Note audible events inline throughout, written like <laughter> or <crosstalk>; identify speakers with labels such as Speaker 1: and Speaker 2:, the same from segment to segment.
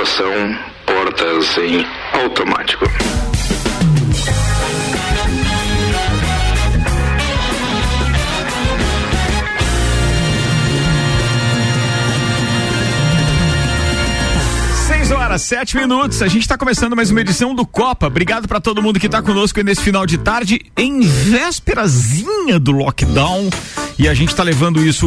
Speaker 1: Tripulação, portas em automático.
Speaker 2: horas, sete minutos. A gente está começando mais uma edição do Copa. Obrigado para todo mundo que está conosco nesse final de tarde, em vésperazinha do lockdown. E a gente está levando isso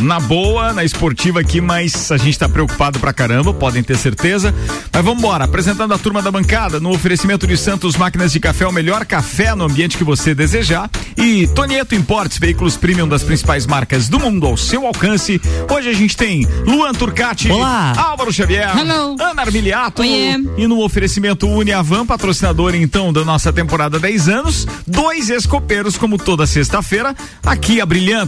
Speaker 2: na boa, na esportiva aqui, mas a gente está preocupado pra caramba, podem ter certeza. Mas vamos embora, apresentando a turma da bancada, no oferecimento de Santos Máquinas de Café, o melhor café no ambiente que você desejar. E Tonieto Importes, veículos premium das principais marcas do mundo ao seu alcance. Hoje a gente tem Luan Turcati,
Speaker 3: Olá.
Speaker 2: Álvaro Xavier,
Speaker 3: Hello.
Speaker 2: Ana Armiliato
Speaker 3: Oiê.
Speaker 2: e no oferecimento Uniavan, patrocinador então da nossa temporada 10 anos, dois escopeiros como toda sexta-feira, aqui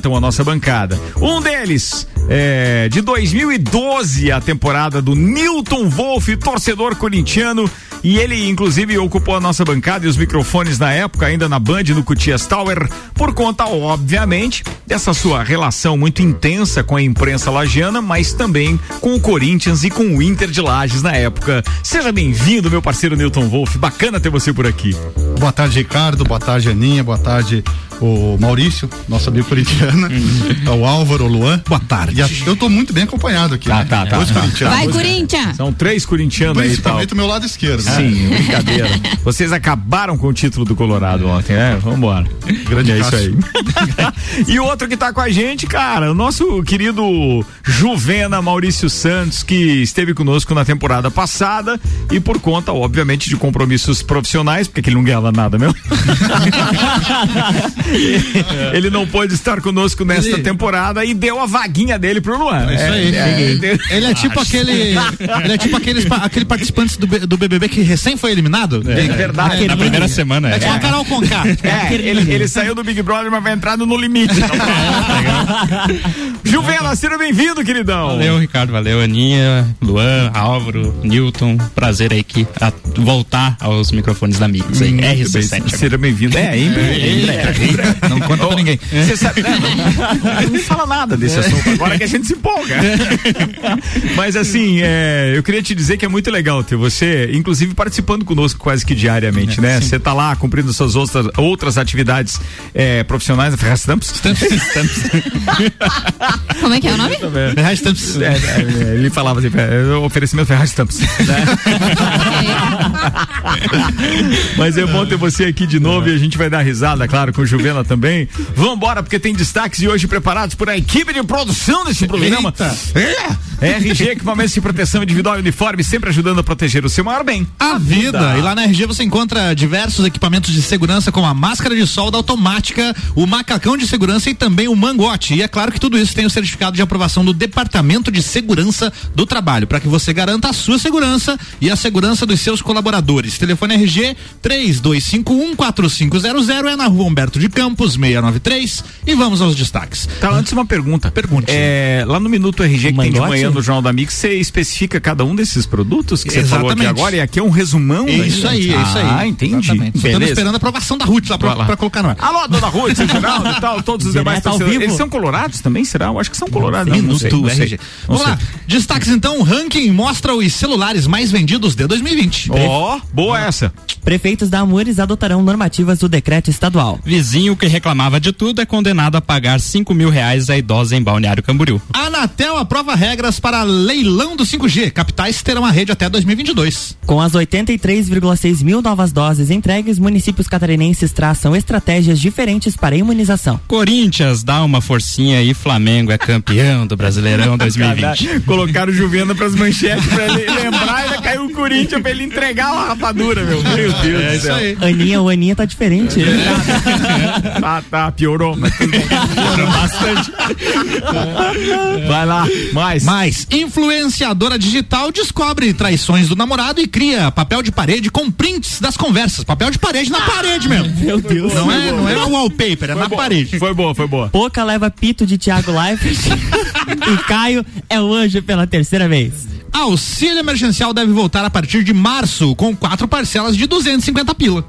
Speaker 2: abrilhantam a nossa bancada. Um deles é de 2012 a temporada do Newton Wolff, torcedor corintiano, e ele inclusive ocupou a nossa bancada e os microfones na época, ainda na Band no Cutias Tower, por conta obviamente dessa sua relação muito intensa com a imprensa lagiana, mas também com o Corinthians e com o Inter de Lages na época. Seja bem-vindo, meu parceiro Newton Wolff. Bacana ter você por aqui.
Speaker 4: Boa tarde, Ricardo. Boa tarde, Aninha. Boa tarde, o Maurício, nosso amigo corintiano. <laughs> o Álvaro, o Luan.
Speaker 2: Boa tarde.
Speaker 4: A- eu tô muito bem acompanhado aqui.
Speaker 2: Tá,
Speaker 4: né?
Speaker 2: tá, tá.
Speaker 4: Dois corintianos.
Speaker 5: Vai, Corinthians!
Speaker 2: São três corintianos aí tal.
Speaker 4: Principalmente o meu lado esquerdo. né?
Speaker 2: Sim, <laughs> brincadeira. Vocês acabaram com o título do Colorado ontem, né? Vambora.
Speaker 4: Grande
Speaker 2: é isso aí. <laughs> e outro que tá com a gente, cara, o nosso querido Juvena Maurício Santos, que esteve conosco na temporada passada e por conta, obviamente, de compromissos profissionais, porque ele não ganhava nada mesmo. <laughs> ele não pôde estar conosco nesta temporada e deu a vaguinha dele pro Luan.
Speaker 4: É isso aí.
Speaker 2: é, deu-
Speaker 6: Ele é tipo aquele. Ele é tipo aqueles aquele participantes do, do BBB que recém foi eliminado.
Speaker 2: É verdade.
Speaker 3: Na primeira
Speaker 6: semana. É tipo a Carol Conká.
Speaker 2: É, ele, ele saiu do Big Brother, mas vai entrando no limite. <laughs> Juvena, seja bem-vindo, queridão.
Speaker 7: Valeu, Ricardo. Valeu, Aninha, Luan, Álvaro, Newton. Prazer aí que a, voltar aos microfones da.
Speaker 2: Muito bem,
Speaker 7: RC7.
Speaker 2: Seja bem-vindo. É, em breve.
Speaker 6: Não conta pra ninguém.
Speaker 2: Você sabe, né? não, não fala nada desse assunto agora que a gente se empolga. <laughs> Mas assim, é, eu queria te dizer que é muito legal ter você, inclusive participando conosco quase que diariamente, né? Você tá lá cumprindo suas outras, outras atividades é, profissionais na Ferraz Stamps. <laughs>
Speaker 5: Como é que é o nome?
Speaker 6: Restants.
Speaker 2: É, é, ele falava assim, é, oferecimento Ferraz Stamps. <laughs> Mas é bom ter você aqui de novo e a gente vai dar risada, claro, com o Juvena também. Vambora, porque tem destaques de hoje preparados por a equipe de produção desse programa. É, RG, equipamentos de proteção individual e uniforme, sempre ajudando a proteger o seu maior bem.
Speaker 6: A vida. E lá na RG você encontra diversos equipamentos de segurança, como a máscara de solda automática, o macacão de segurança e também o mangote. E é claro que tudo isso tem o certificado de aprovação do Departamento de Segurança do Trabalho, para que você garanta a sua segurança e a segurança dos seus colaboradores. Telefone RG 32514500 é na rua Humberto de Campos, 693. E vamos aos destaques.
Speaker 2: Tá, antes uma pergunta.
Speaker 6: Pergunte.
Speaker 2: É, lá no Minuto RG que tem de manhã no Jornal da Mix, você especifica cada um desses produtos que você falou aqui
Speaker 6: Exatamente.
Speaker 2: agora e aqui é um resumão.
Speaker 6: É
Speaker 2: né,
Speaker 6: isso aí, é isso aí.
Speaker 2: Ah, entendi.
Speaker 6: Estamos esperando a aprovação da Ruth lá pra, colocar no ar.
Speaker 2: Alô, dona Ruth, <laughs> Geraldo e tal, todos os demais
Speaker 3: ao
Speaker 2: torcedores.
Speaker 3: vivo.
Speaker 2: Eles são colorados também, será? Eu acho que são colorados. Não, sei,
Speaker 6: Minuto
Speaker 2: não sei.
Speaker 6: RG. Vamos lá. Destaques então, o ranking mostra os celulares mais vendidos de 2020.
Speaker 2: Ó, boa essa.
Speaker 3: Prefeitos da Amores adotarão normativas do decreto estadual.
Speaker 7: Vizinho que reclamava de tudo é condenado a pagar 5 mil reais a idosa em Balneário Camboriú.
Speaker 6: A Anatel aprova regras para leilão do 5G. Capitais terão a rede até 2022.
Speaker 3: Com as 83,6 mil novas doses entregues, municípios catarinenses traçam estratégias diferentes para a imunização.
Speaker 7: Corinthians dá uma forcinha e Flamengo é campeão do Brasileirão 2020. <laughs>
Speaker 2: Colocaram o Juvena pras manchetes pra ele lembrar e ainda caiu o Corinthians pra ele entregar uma rapadura, meu. Meu Deus
Speaker 6: É
Speaker 2: do
Speaker 6: isso
Speaker 2: céu.
Speaker 6: aí.
Speaker 3: Aninha, o Aninha tá diferente. <laughs>
Speaker 2: Tá, tá, piorou, mas. Piorou bastante. <laughs> <laughs> Vai lá, mais.
Speaker 6: Mas influenciadora digital descobre traições do namorado e cria papel de parede com prints das conversas. Papel de parede na parede mesmo.
Speaker 3: Meu Deus.
Speaker 6: Não é, não é wallpaper, é na
Speaker 2: boa.
Speaker 6: parede.
Speaker 2: Foi boa, foi boa.
Speaker 3: Poca leva pito de Thiago Leifert <laughs> e Caio é o anjo pela terceira vez.
Speaker 6: Auxílio emergencial deve voltar a partir de março com quatro parcelas de 250 pila.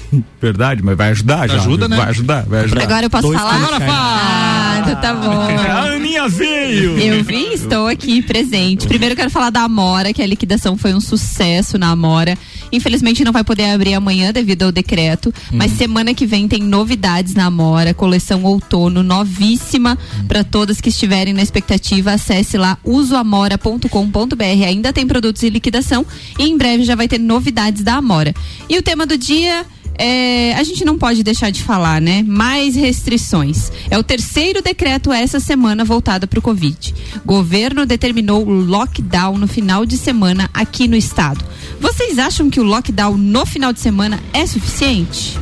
Speaker 6: <laughs>
Speaker 2: Verdade, mas vai ajudar já.
Speaker 6: Ajuda, né?
Speaker 2: Vai ajudar, vai ajudar.
Speaker 5: Agora eu posso
Speaker 3: Dois
Speaker 5: falar?
Speaker 3: Agora
Speaker 5: Ah, então tá bom. <laughs>
Speaker 2: A Aninha veio!
Speaker 5: Eu vim, estou aqui presente. Primeiro eu quero falar da Amora, que a liquidação foi um sucesso na Amora. Infelizmente não vai poder abrir amanhã devido ao decreto, mas semana que vem tem novidades na Amora, coleção outono novíssima para todas que estiverem na expectativa. Acesse lá usoamora.com.br. Ainda tem produtos em liquidação e em breve já vai ter novidades da Amora. E o tema do dia é, a gente não pode deixar de falar, né? Mais restrições. É o terceiro decreto essa semana voltado para o Covid. Governo determinou o lockdown no final de semana aqui no estado. Vocês acham que o lockdown no final de semana é suficiente?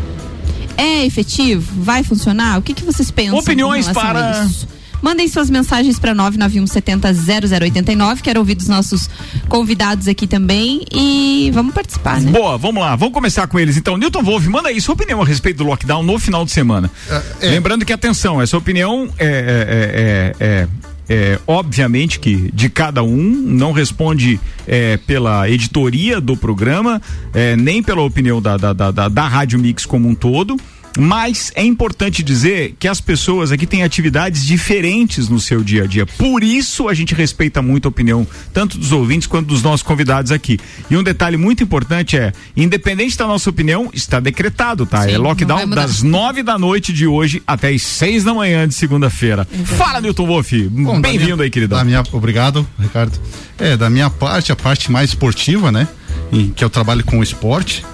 Speaker 5: É efetivo? Vai funcionar? O que, que vocês pensam?
Speaker 2: Opiniões para-
Speaker 5: isso? Mandem suas mensagens para 991700089. Quero ouvir dos nossos convidados aqui também. E vamos participar, né?
Speaker 2: Boa, vamos lá, vamos começar com eles então. Newton Wolf, manda aí sua opinião a respeito do lockdown no final de semana.
Speaker 4: É, é.
Speaker 2: Lembrando que, atenção, essa opinião é, é, é, é, é, obviamente que de cada um, não responde é, pela editoria do programa, é, nem pela opinião da, da, da, da, da Rádio Mix como um todo. Mas é importante dizer que as pessoas aqui têm atividades diferentes no seu dia a dia. Por isso a gente respeita muito a opinião tanto dos ouvintes quanto dos nossos convidados aqui. E um detalhe muito importante é, independente da nossa opinião, está decretado, tá?
Speaker 5: Sim,
Speaker 2: é lockdown das nove da noite de hoje até as seis da manhã de segunda-feira. Fala, Newton Wolf.
Speaker 4: Bom, da
Speaker 2: Bem-vindo aí, queridão.
Speaker 4: Da minha, obrigado, Ricardo. É, da minha parte, a parte mais esportiva, né? Em que eu trabalho com o esporte,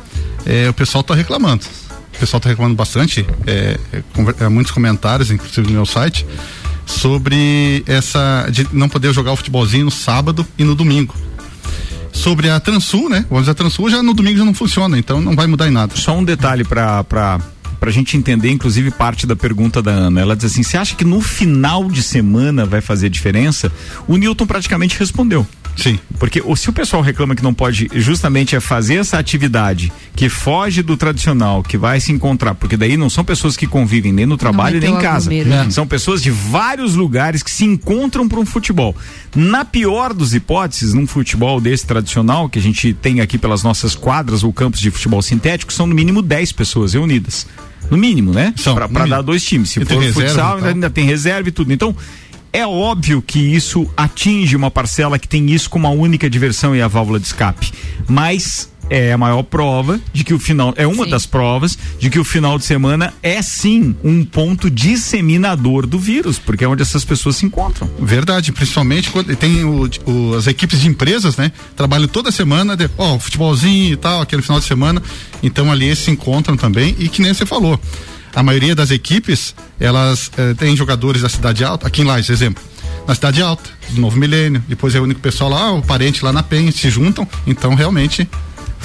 Speaker 4: é, o pessoal tá reclamando. O pessoal tá reclamando bastante, é, é, é, muitos comentários, inclusive no meu site, sobre essa de não poder jogar o futebolzinho no sábado e no domingo. Sobre a Transul, né? Vamos a Transul já no domingo já não funciona, então não vai mudar em nada.
Speaker 2: Só um detalhe para para pra gente entender, inclusive, parte da pergunta da Ana. Ela diz assim: você acha que no final de semana vai fazer diferença? O Newton praticamente respondeu.
Speaker 4: Sim.
Speaker 2: Porque o- se o pessoal reclama que não pode justamente é fazer essa atividade que foge do tradicional, que vai se encontrar, porque daí não são pessoas que convivem nem no trabalho nem em casa.
Speaker 5: aglomero.
Speaker 2: São pessoas de vários lugares que se encontram para um futebol. Na pior dos hipóteses, num futebol desse tradicional, que a gente tem aqui pelas nossas quadras ou campos de futebol sintético, são no mínimo 10 pessoas reunidas. No mínimo, né?
Speaker 4: Mínimo.
Speaker 2: dar dois times. Se
Speaker 4: E
Speaker 2: for futsal, ainda,
Speaker 4: tal.
Speaker 2: ainda tem reserva e tudo. Então, é óbvio que isso atinge uma parcela que tem isso como a única diversão e a válvula de escape. Mas é a maior prova de que o final é uma
Speaker 5: Sim.
Speaker 2: das provas de que o final de semana é sim um ponto disseminador do vírus, porque é onde essas pessoas se encontram.
Speaker 4: Verdade, principalmente quando tem o- o- as equipes de empresas, né? Trabalham toda semana, de, ó, futebolzinho e tal, aquele final de semana. Então ali eles se encontram também e que nem você falou. A maioria das equipes, elas eh, têm jogadores da Cidade Alta, aqui em Lages, exemplo. Na Cidade Alta, do Novo Milênio, depois é o único pessoal lá, o parente lá na Penha, se juntam, então realmente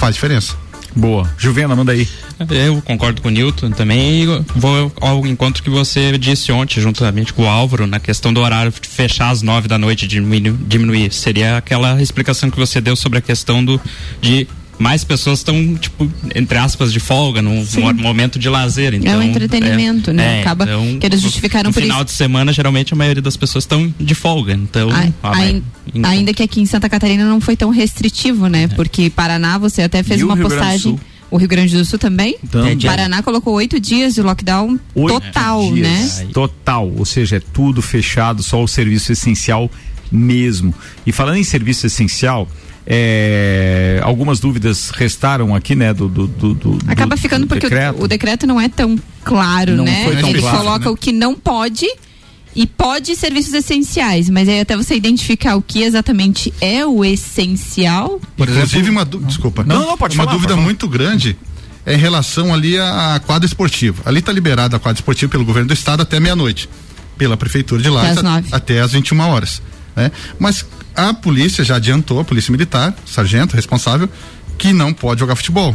Speaker 4: faz diferença.
Speaker 2: Boa. Juvena, manda aí.
Speaker 7: Eu concordo com o Newton também e vou ao encontro que você disse ontem, juntamente com o Álvaro, na questão do horário de fechar às nove da noite diminu- diminuir. Seria aquela explicação que você deu sobre a questão do de mais pessoas estão, tipo, entre aspas, de folga, num, num momento de lazer. Então,
Speaker 5: É um entretenimento, né? Acaba que eles justificaram
Speaker 7: no
Speaker 5: por
Speaker 7: final
Speaker 5: isso.
Speaker 7: de semana, geralmente, a maioria das pessoas estão de folga. Então, a-
Speaker 5: ai-
Speaker 7: em-
Speaker 5: ainda que aqui em Santa Catarina não foi tão restritivo, né? Porque Paraná, você até fez
Speaker 2: E
Speaker 5: uma postagem. O Rio Grande do Sul também?
Speaker 2: Também.
Speaker 5: Paraná colocou oito dias de lockdown
Speaker 2: Oito
Speaker 5: total,
Speaker 2: dias,
Speaker 5: né?
Speaker 2: Total, ou seja, é tudo fechado, só o serviço essencial mesmo. E falando em serviço essencial, é, algumas dúvidas restaram aqui, né? Do, do, do- do-
Speaker 5: Acaba
Speaker 2: do-
Speaker 5: ficando
Speaker 2: do
Speaker 5: porque o-
Speaker 2: decreto.
Speaker 5: O, decreto não é tão claro,
Speaker 2: Não
Speaker 5: né?
Speaker 2: foi tão
Speaker 5: Ele
Speaker 2: claro,
Speaker 5: coloca
Speaker 4: né?
Speaker 5: o que não pode e pode serviços essenciais, mas aí até você identificar o que exatamente é o essencial.
Speaker 4: Por Inclusive uma dú- desculpa.
Speaker 2: Não, não, pode
Speaker 4: Uma
Speaker 2: falar,
Speaker 4: dúvida
Speaker 2: pode
Speaker 4: muito grande é em relação ali à quadra esportiva. Ali está liberada a quadra esportiva pelo governo do estado até meia-noite, pela prefeitura de
Speaker 5: nove.
Speaker 4: até às 21 horas, né? Mas a polícia já adiantou, a polícia militar, sargento responsável, que não pode jogar futebol.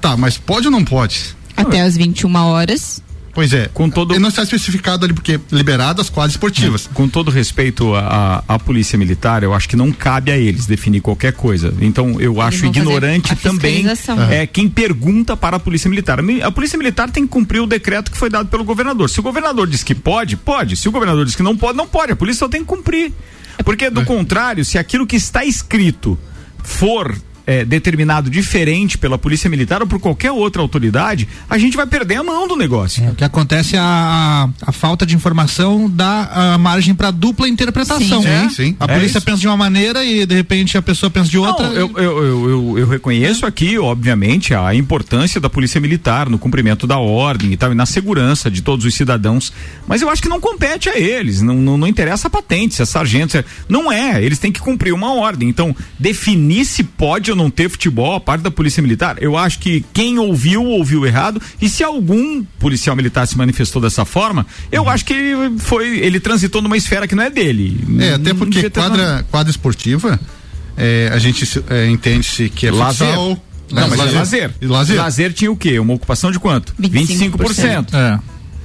Speaker 4: Tá, mas pode ou não pode?
Speaker 5: Até às 21 horas.
Speaker 4: Pois é.
Speaker 2: Com todo-
Speaker 4: E Não está especificado ali porque liberadas as quadras esportivas.
Speaker 2: Com todo respeito à, à- polícia militar, eu acho que não cabe a eles definir qualquer coisa. Então, eu acho
Speaker 5: vão fazer
Speaker 2: ignorante também
Speaker 5: fiscalização.
Speaker 2: é quem pergunta para a polícia militar. A mi- A polícia militar tem que cumprir o decreto que foi dado pelo governador. Se o governador diz que pode, pode. Se o governador diz que não pode, não pode. A polícia só tem que cumprir. Porque do contrário, se aquilo que está escrito for é, determinado diferente pela Polícia Militar ou por qualquer outra autoridade, a gente vai perder a mão do negócio.
Speaker 6: É, o que acontece é a, a, falta de informação dá a margem para dupla interpretação.
Speaker 4: Sim,
Speaker 6: né?
Speaker 4: sim.
Speaker 6: A
Speaker 2: É
Speaker 6: polícia
Speaker 2: isso.
Speaker 6: pensa de uma maneira e de repente a pessoa pensa de outra.
Speaker 2: Não, eu, eu, eu, eu, eu reconheço aqui, obviamente, a importância da Polícia Militar no cumprimento da ordem e tal, e na segurança de todos os cidadãos. Mas eu acho que não compete a eles. Não, não, não interessa a patente, se é sargento. se é- Não é. Eles têm que cumprir uma ordem. Então, definir se pode ou não ter futebol a parte da Polícia Militar, eu acho que quem ouviu, ouviu errado. E se algum policial militar se manifestou dessa forma, eu acho que ele foi. Ele transitou numa esfera que não é dele.
Speaker 4: É, até porque quadra, quadra esportiva, é, a gente se- é, entende-se que é
Speaker 2: Lazer.
Speaker 4: futsal.
Speaker 2: Não,
Speaker 4: né,
Speaker 2: mas é lazer.
Speaker 4: E lazer.
Speaker 2: tinha o quê? Uma ocupação de quanto?
Speaker 5: 25%.
Speaker 6: É.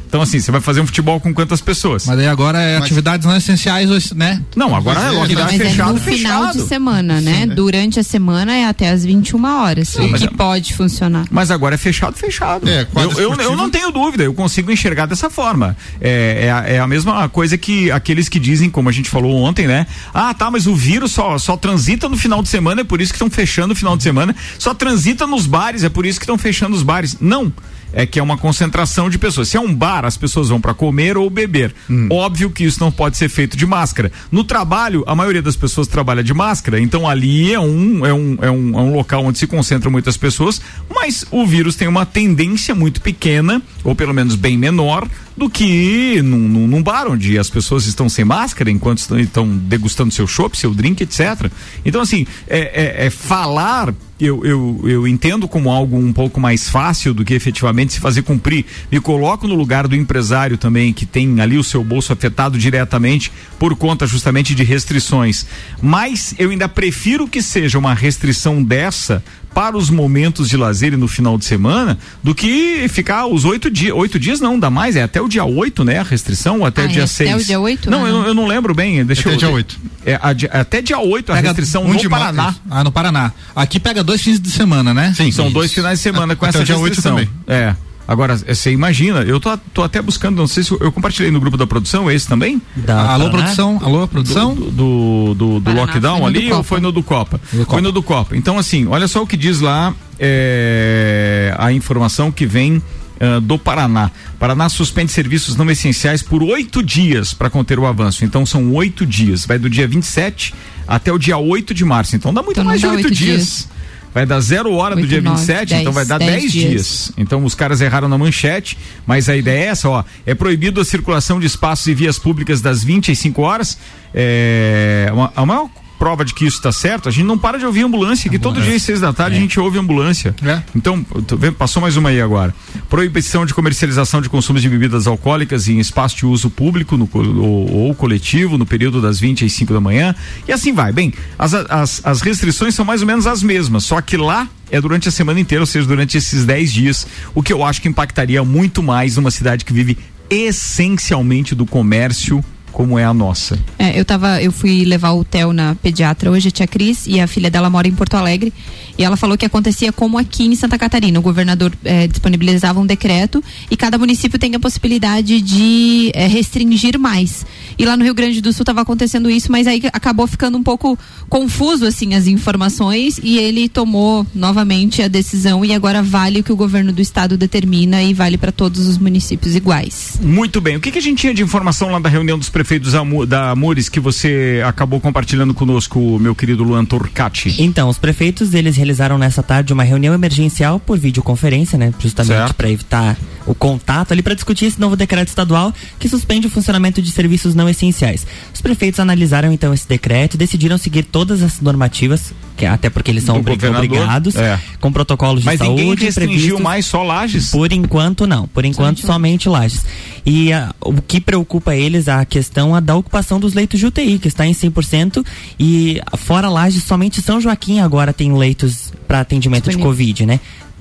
Speaker 2: Então, assim, você vai fazer um futebol com quantas pessoas?
Speaker 6: Mas daí agora é
Speaker 4: Mas-
Speaker 6: atividades não essenciais, né?
Speaker 2: não, agora é
Speaker 4: Mas é,
Speaker 2: lockdown
Speaker 5: Mas é
Speaker 2: fechado,
Speaker 5: no final
Speaker 2: fechado.
Speaker 5: de semana, né? Durante a semana é até as 21 horas. o
Speaker 2: mas
Speaker 5: que
Speaker 2: é-
Speaker 5: pode funcionar.
Speaker 2: Mas agora é fechado, fechado.
Speaker 4: É,
Speaker 2: eu, eu, eu não tenho dúvida, eu consigo enxergar dessa forma. É, é, a, é a mesma coisa que aqueles que dizem, como a gente falou ontem, né? Ah, tá, mas o vírus só, só transita no final de semana, é por isso que estão fechando no final de semana. Só transita nos bares, é por isso que estão fechando os bares. Não. É que é uma concentração de pessoas. Se é um bar, as pessoas vão para comer ou beber. Óbvio que isso não pode ser feito de máscara. No trabalho, a maioria das pessoas trabalha de máscara, então ali é um, é um, é um, é um local onde se concentram muitas pessoas, mas o vírus tem uma tendência muito pequena, ou pelo menos bem menor, do que num, num, num bar onde as pessoas estão sem máscara enquanto estão, estão degustando seu chopp, seu drink, etc. Então, assim, é, é- é falar. Eu, eu, eu entendo como algo um pouco mais fácil do que efetivamente se fazer cumprir. Me coloco no lugar do empresário também, que tem ali o seu bolso afetado diretamente por conta justamente de restrições. Mas eu ainda prefiro que seja uma restrição dessa para os momentos de lazer e no final de semana do que ficar os oito dias. Oito dias não dá mais, é até o dia oito, né? A restrição, ou até
Speaker 5: Ah,
Speaker 2: o
Speaker 5: é
Speaker 2: dia
Speaker 5: até
Speaker 2: seis.
Speaker 5: o dia oito?
Speaker 2: Não,
Speaker 5: Ah,
Speaker 2: eu, eu não lembro bem. Deixa
Speaker 4: Até
Speaker 2: eu,
Speaker 4: dia oito.
Speaker 2: É, a até dia 8 a
Speaker 6: Pega
Speaker 2: restrição
Speaker 4: um
Speaker 2: no
Speaker 4: de
Speaker 2: Paraná.
Speaker 6: Ah, no Paraná. Aqui pega dois fins de semana, né?
Speaker 4: Sim.
Speaker 2: São dois finais de semana com
Speaker 4: Até
Speaker 2: essa
Speaker 4: o dia oito
Speaker 2: restrição.
Speaker 4: também.
Speaker 2: É. Agora, você imagina, eu tô, tô até buscando, não sei se eu, eu compartilhei no grupo da produção, esse também?
Speaker 3: Da
Speaker 6: Alô,
Speaker 3: Paraná?
Speaker 6: produção? Alô, produção?
Speaker 2: Do, do, do, do
Speaker 5: Paraná,
Speaker 2: lockdown ali
Speaker 5: do
Speaker 2: ou
Speaker 5: Copa.
Speaker 2: foi no do Copa?
Speaker 6: Do Copa.
Speaker 2: Foi no do Copa. Então, assim, olha só o que diz lá é, a informação que vem ah, do Paraná. Paraná suspende serviços não essenciais por oito dias para conter o avanço. Então são oito dias. Vai do dia 27 até o dia 8 de março. Então dá muito
Speaker 5: Então
Speaker 2: mais de oito dias.
Speaker 5: dias.
Speaker 2: Vai dar zero hora do
Speaker 5: Oito,
Speaker 2: dia
Speaker 5: nove,
Speaker 2: 27, então
Speaker 5: dez,
Speaker 2: vai dar
Speaker 5: dez
Speaker 2: 10 dias.
Speaker 5: dias.
Speaker 2: Então os caras erraram na manchete, mas a ideia é essa, ó. É proibido a circulação de espaços e vias públicas das 20 às 5 horas. É, uma- a maior prova de que isso está certo, a gente não para de ouvir ambulância, que todo dia às seis da tarde a gente ouve ambulância.
Speaker 6: É.
Speaker 2: Então, vendo- passou mais uma aí agora. Proibição de comercialização de consumo de bebidas alcoólicas em espaço de uso público no, ou, ou coletivo no período das 20 às 5 da manhã. E assim vai. Bem, as, as, as restrições são mais ou menos as mesmas, só que lá é durante a semana inteira, ou seja, durante esses 10 dias, o que eu acho que impactaria muito mais numa cidade que vive essencialmente do comércio como é a nossa.
Speaker 5: É, eu tava, eu fui levar o Theo na pediatra hoje, a tia Cris, e a filha dela mora em Porto Alegre, e ela falou que acontecia como aqui em Santa Catarina. O governador eh, disponibilizava um decreto e cada município tem a possibilidade de eh, restringir mais. E lá no Rio Grande do Sul estava acontecendo isso, mas aí acabou ficando um pouco confuso assim as informações e ele tomou novamente a decisão e agora vale o que o governo do estado determina e vale para todos os municípios iguais.
Speaker 2: Muito bem. O que, que a gente tinha de informação lá da reunião dos prefeitos da Amores que você acabou compartilhando conosco, meu querido Luan Torcati?
Speaker 3: Então, os prefeitos, eles realizaram nessa tarde uma reunião emergencial por videoconferência, né? Justamente para evitar o contato ali, para discutir esse novo decreto estadual que suspende o funcionamento de serviços não essenciais. Os prefeitos analisaram então esse decreto e decidiram seguir todas as normativas, que até porque eles são obrigados,
Speaker 2: é.
Speaker 3: com protocolos de
Speaker 2: Mas
Speaker 3: saúde
Speaker 2: ninguém restringiu
Speaker 3: previstos.
Speaker 2: mais só lajes?
Speaker 3: Por enquanto não, por enquanto somente lajes. E ah, o que preocupa eles a questão é da ocupação dos leitos de UTI, que está em 100% e fora lajes somente São Joaquim agora tem leitos para atendimento de
Speaker 5: Disponível.
Speaker 3: Covid, né?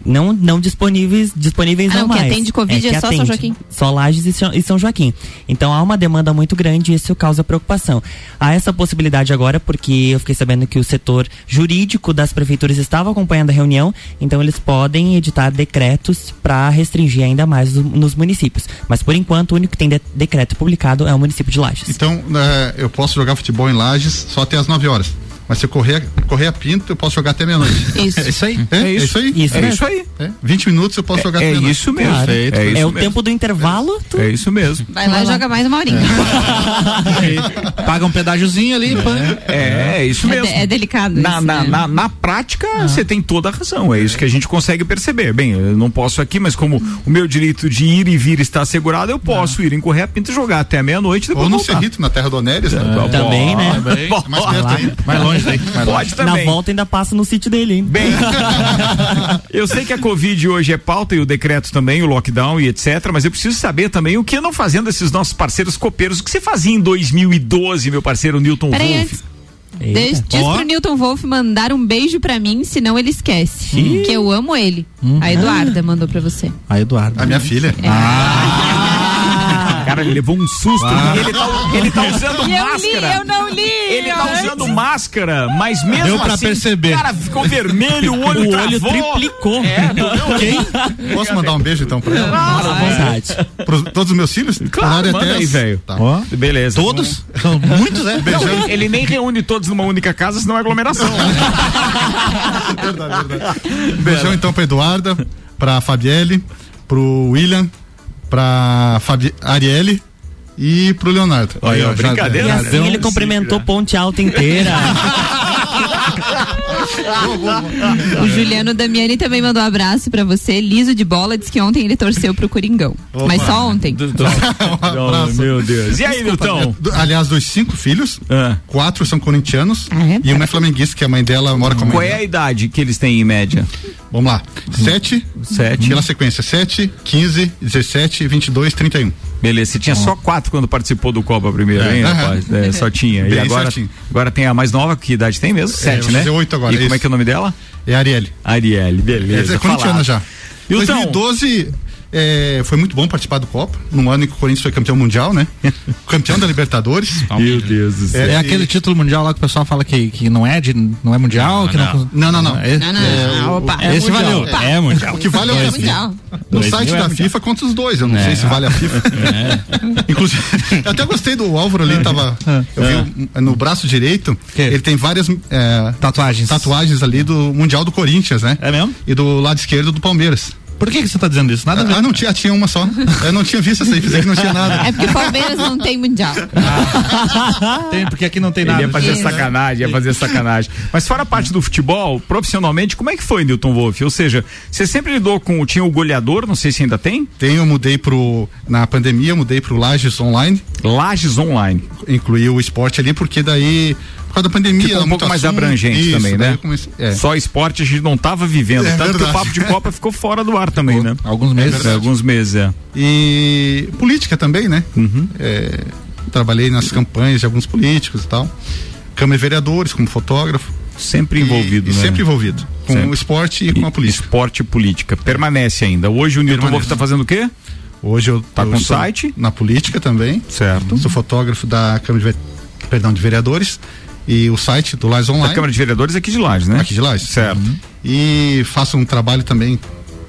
Speaker 3: Não, não disponíveis, disponíveis
Speaker 5: Ah,
Speaker 3: não
Speaker 5: não, que
Speaker 3: mais.
Speaker 5: atende Covid é
Speaker 3: que
Speaker 5: só São Joaquim.
Speaker 3: Só Lages e São, Joaquim. Então há uma demanda muito grande e isso causa preocupação. Há essa possibilidade agora porque eu fiquei sabendo que o setor jurídico das prefeituras estava acompanhando a reunião, então eles podem editar decretos para restringir ainda mais os- nos municípios. Mas por enquanto o único que tem de- decreto publicado é o município de Lages.
Speaker 4: Então, né, eu posso jogar futebol em Lages só até as 9 horas. Mas se eu correr, correr a pinto, eu posso jogar até meia-noite. <laughs>
Speaker 5: Isso.
Speaker 6: É isso aí.
Speaker 4: É,
Speaker 2: É isso.
Speaker 4: isso aí.
Speaker 3: Isso
Speaker 2: É
Speaker 3: mesmo.
Speaker 2: isso aí.
Speaker 4: É, 20 minutos eu posso jogar
Speaker 2: É
Speaker 4: até meia-noite.
Speaker 2: isso mesmo.
Speaker 3: Claro.
Speaker 2: É,
Speaker 3: É,
Speaker 2: isso
Speaker 3: o
Speaker 2: mesmo.
Speaker 3: tempo do intervalo. Tu...
Speaker 2: É isso mesmo.
Speaker 5: Vai lá e joga mais uma horinha. <laughs>
Speaker 6: Paga um pedágiozinho ali. pã.
Speaker 2: É, é isso
Speaker 5: É,
Speaker 2: mesmo.
Speaker 5: de- é delicado
Speaker 2: Na,
Speaker 5: isso,
Speaker 2: na,
Speaker 5: né?
Speaker 2: na, na prática, você tem toda a razão. É isso que a gente consegue perceber. Bem, eu não posso aqui, mas como o meu direito de ir e vir está assegurado, eu posso ir em Correia Pinto e jogar até meia-noite
Speaker 4: Ou no. Cerrito, na terra do Onélis, né?
Speaker 3: Também, né?
Speaker 4: Mais perto ainda.
Speaker 6: Mais longe. Mais longe.
Speaker 2: Pode
Speaker 3: Na
Speaker 2: também.
Speaker 3: volta ainda passa no sítio dele, hein?
Speaker 2: Bem, eu sei que a Covid hoje é pauta e o decreto também, o lockdown e etc. Mas eu preciso saber também o que andam fazendo esses nossos parceiros copeiros. O que você fazia em 2012, meu parceiro Newton
Speaker 5: antes.
Speaker 3: Eita.
Speaker 5: Diz, pro Newton Wolf mandar um beijo pra mim, senão ele esquece. Que eu amo ele.
Speaker 2: Hum.
Speaker 5: A Eduarda mandou pra você.
Speaker 6: A Eduardo.
Speaker 4: A minha filha.
Speaker 2: Cara, ele levou um susto. E ele, tá, ele tá usando
Speaker 5: E eu li,
Speaker 2: máscara.
Speaker 5: eu não li.
Speaker 2: Ele tá
Speaker 5: antes.
Speaker 2: usando máscara, mas mesmo
Speaker 6: Deu pra
Speaker 2: assim,
Speaker 6: perceber.
Speaker 2: cara, ficou vermelho, o olho
Speaker 3: O olho triplicou.
Speaker 2: É?
Speaker 4: Quem? Posso mandar um beijo então pra ela?
Speaker 3: À vontade.
Speaker 4: Pros todos os meus filhos?
Speaker 2: Claro, manda
Speaker 4: até
Speaker 2: aí, velho.
Speaker 4: Tá.
Speaker 6: Ó.
Speaker 2: Beleza.
Speaker 6: Todos? São muitos, né?
Speaker 2: Não, ele, ele nem reúne todos numa única casa, senão é aglomeração. <laughs>
Speaker 4: Verdade, verdade. Beijão então pra Eduarda, pra Fabielle, pro William, pra Fabi Arielle e pro Leonardo.
Speaker 2: Olha,
Speaker 4: ó, já-
Speaker 2: brincadeira.
Speaker 3: E
Speaker 4: já-
Speaker 3: assim
Speaker 4: já-
Speaker 3: ele cumprimentou Ponte Alta inteira. <laughs>
Speaker 5: O Juliano Damiani também mandou um abraço pra você. Liso de bola, diz que ontem ele torceu pro Coringão. Mas só ontem. <laughs>
Speaker 4: Um
Speaker 2: meu Deus. E aí, Nilton?
Speaker 4: Do- Aliás, dos cinco filhos,
Speaker 2: Ah.
Speaker 4: quatro são corintianos
Speaker 5: Ah, é?
Speaker 4: e uma é flamenguista, que a mãe dela mora com a mãe
Speaker 2: Qual é a idade que eles têm em média?
Speaker 4: Vamos lá. Sete,
Speaker 2: Sete.
Speaker 4: pela sequência, 7, 15, 17, 22, 31.
Speaker 2: Beleza, você tinha só quatro quando participou do Copa primeiro,
Speaker 4: É.
Speaker 2: hein, rapaz? É, só tinha. E
Speaker 4: Bem
Speaker 2: agora,
Speaker 4: certinho.
Speaker 2: agora tem a mais nova, que idade tem mesmo? Sete,
Speaker 4: vai
Speaker 2: né?
Speaker 4: fazer oito agora,
Speaker 2: E como
Speaker 4: isso.
Speaker 2: é que é o nome dela?
Speaker 4: É Arielle.
Speaker 2: Arielle, beleza.
Speaker 4: é corintiana
Speaker 2: falado.
Speaker 4: já.
Speaker 2: Hilton.
Speaker 4: 2012 é, foi muito bom participar do Copa, num ano em que o Corinthians foi campeão mundial, né? <laughs> campeão da Libertadores.
Speaker 2: Meu Deus do céu.
Speaker 6: É,
Speaker 4: e-
Speaker 6: aquele título mundial lá que o pessoal fala que, que não é de, não é mundial, que não.
Speaker 4: Não, não, não.
Speaker 6: É-
Speaker 5: Não, não,
Speaker 4: É,
Speaker 5: não,
Speaker 4: o-
Speaker 5: opa.
Speaker 6: esse
Speaker 4: mundial.
Speaker 6: valeu. É mundial. <laughs>
Speaker 4: O que vale é o
Speaker 5: É mundial.
Speaker 4: No
Speaker 6: 2000
Speaker 4: site
Speaker 6: é
Speaker 4: da. FIFA contra os dois, eu não sei se vale a FIFA. <laughs> Inclusive, eu até gostei do Álvaro ali, tava. Eu vi no braço direito,
Speaker 6: Que?
Speaker 4: ele tem várias é,
Speaker 6: Tatuagens.
Speaker 4: tatuagens ali do Mundial do Corinthians, né?
Speaker 6: É mesmo?
Speaker 4: E do lado esquerdo do Palmeiras.
Speaker 6: Por que, que você tá dizendo isso? Nada a ver.
Speaker 4: Ah, não tinha, tinha uma só. Eu não tinha visto essa aí, que não tinha nada.
Speaker 5: É porque o Palmeiras não tem mundial.
Speaker 6: Tem, porque aqui não tem
Speaker 2: Ele
Speaker 6: nada.
Speaker 2: ia fazer
Speaker 5: Isso.
Speaker 2: sacanagem, ia fazer sacanagem. Mas fora a parte do futebol, profissionalmente, como é que foi, Newton Wolff? Ou seja, você sempre lidou com. Tinha o goleador, não sei se ainda tem?
Speaker 4: Tenho, eu mudei pro. Na pandemia, eu mudei pro Lages Online,
Speaker 2: Lages Online.
Speaker 4: incluí o esporte ali, porque daí, por causa da pandemia.
Speaker 2: Ficou um pouco mais
Speaker 4: assunto,
Speaker 2: abrangente
Speaker 4: isso,
Speaker 2: também, né?
Speaker 4: comecei- é.
Speaker 2: Só esporte a gente não tava vivendo.
Speaker 4: É
Speaker 2: Tanto que o papo de Copa ficou fora do ar também, né?
Speaker 6: Alguns meses.
Speaker 2: É, alguns meses, é.
Speaker 4: E política também, né?
Speaker 2: Uhum.
Speaker 4: É, trabalhei nas campanhas de alguns políticos e tal. Câmara de Vereadores, como fotógrafo.
Speaker 2: Sempre envolvido,
Speaker 4: e, e
Speaker 2: né?
Speaker 4: sempre envolvido. Com
Speaker 2: Sempre.
Speaker 4: o esporte e com a política.
Speaker 2: Esporte e política. Permanece ainda. Hoje o Newton. Wolff tá fazendo o quê?
Speaker 4: Hoje eu
Speaker 2: Tá
Speaker 4: eu
Speaker 2: com site?
Speaker 4: Na política também.
Speaker 2: Certo.
Speaker 4: Sou fotógrafo da Câmara de, perdão, de Vereadores. E o site do Lages
Speaker 2: Da
Speaker 4: Online.
Speaker 2: Câmara de Vereadores aqui de Lages, né?
Speaker 4: Aqui de Lages.
Speaker 2: Certo.
Speaker 4: E faço um trabalho também.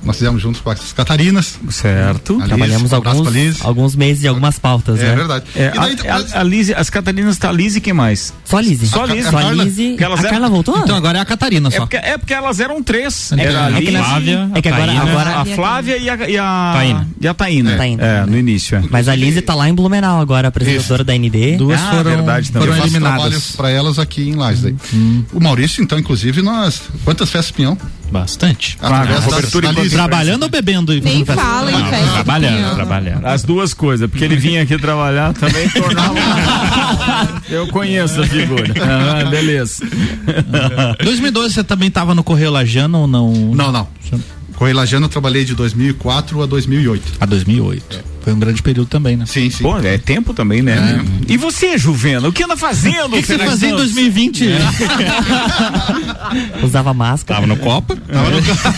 Speaker 4: Nós fizemos juntos com as Catarinas.
Speaker 2: Certo.
Speaker 4: Ali.
Speaker 3: Trabalhamos
Speaker 4: um
Speaker 3: alguns,
Speaker 4: Liz.
Speaker 3: alguns meses e algumas pautas,
Speaker 4: É
Speaker 3: né?
Speaker 4: verdade.
Speaker 2: É,
Speaker 4: E daí,
Speaker 2: a, a, a Lise, as Catarinas tá a Lise e quem mais?
Speaker 3: Só a Lise.
Speaker 2: Só a
Speaker 3: Só
Speaker 2: Lise.
Speaker 3: a
Speaker 2: elas
Speaker 3: A
Speaker 2: eram-
Speaker 3: Carla voltou?
Speaker 6: Então agora é a Catarina
Speaker 2: É
Speaker 6: só.
Speaker 2: porque, é porque elas eram três.
Speaker 3: É,
Speaker 2: Era a
Speaker 3: é nós-
Speaker 7: Flávia,
Speaker 3: é que agora,
Speaker 7: Taína.
Speaker 3: agora
Speaker 2: a Flávia e a, e a
Speaker 7: Taína.
Speaker 2: E a Taína.
Speaker 3: Taína.
Speaker 2: É, no início. É.
Speaker 3: Mas a Lise tá lá em Blumenau agora, apresentadora da ND.
Speaker 6: Duas
Speaker 2: Ah,
Speaker 6: foram,
Speaker 2: verdade também.
Speaker 6: foram
Speaker 4: eu faço trabalho
Speaker 6: eliminadas.
Speaker 4: para elas aqui em Lages. daí. O Maurício, então, inclusive, nós. Quantas festas pinhão?
Speaker 7: Bastante.
Speaker 4: Através
Speaker 2: Robertura
Speaker 4: das- da
Speaker 2: enquanto
Speaker 4: Liz.
Speaker 6: Trabalhando ou bebendo? e
Speaker 5: Nem fala em festa.
Speaker 7: Trabalhando, trabalhando.
Speaker 2: As duas coisas, porque ele vinha aqui trabalhar também tornava. <laughs> Eu conheço a figura. <laughs> Ah, beleza. <laughs>
Speaker 6: 2012 você também tava no Correio Lajano ou não?
Speaker 4: Não, não. Correio Lajano eu trabalhei de 2004 a 2008.
Speaker 6: A 2008. Foi um grande período também, né?
Speaker 4: Sim, sim.
Speaker 2: Pô, é tempo também, né? E você, Juvena, o que anda fazendo?
Speaker 6: O que, que você fazia em
Speaker 2: Santos? <laughs>
Speaker 6: 2020?
Speaker 3: Usava máscara.
Speaker 7: Tava no Copa. Tava no Copa.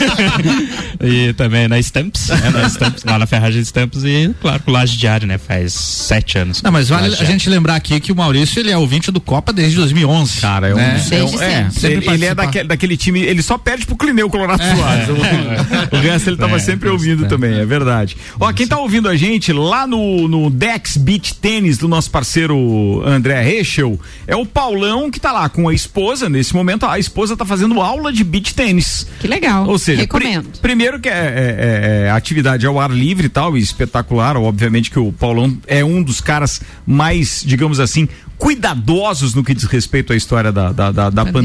Speaker 7: <laughs> e também na Stamps, né? Na Stamps, lá na ferragem Stamps e, claro, com Laje Diário, né? Faz sete anos.
Speaker 6: Não, mas vale
Speaker 7: Laje
Speaker 6: a gente lembrar aqui que o Maurício, ele é ouvinte do Copa desde 2011.
Speaker 2: Cara, é um.
Speaker 6: né?
Speaker 2: é um- é, ele, ele é daquele, daquele time, ele só perde pro Clineu Colorado Soares. O, o resto ele tava
Speaker 7: É,
Speaker 2: sempre ouvindo
Speaker 7: é.
Speaker 2: também, é verdade. Ó, quem tá ouvindo a gente lá no, no Dex Beach Tênis do nosso parceiro André Rechel é o Paulão que tá lá com a esposa nesse momento. A esposa tá fazendo aula de beach tênis.
Speaker 5: Que legal.
Speaker 2: Ou seja, pri-
Speaker 5: Recomendo.
Speaker 2: primeiro que é, é- é- é atividade ao ar livre e tal, e espetacular. Obviamente que o Paulão é um dos caras mais, digamos assim, cuidadosos no que diz respeito à história da, da, da- da pandemia.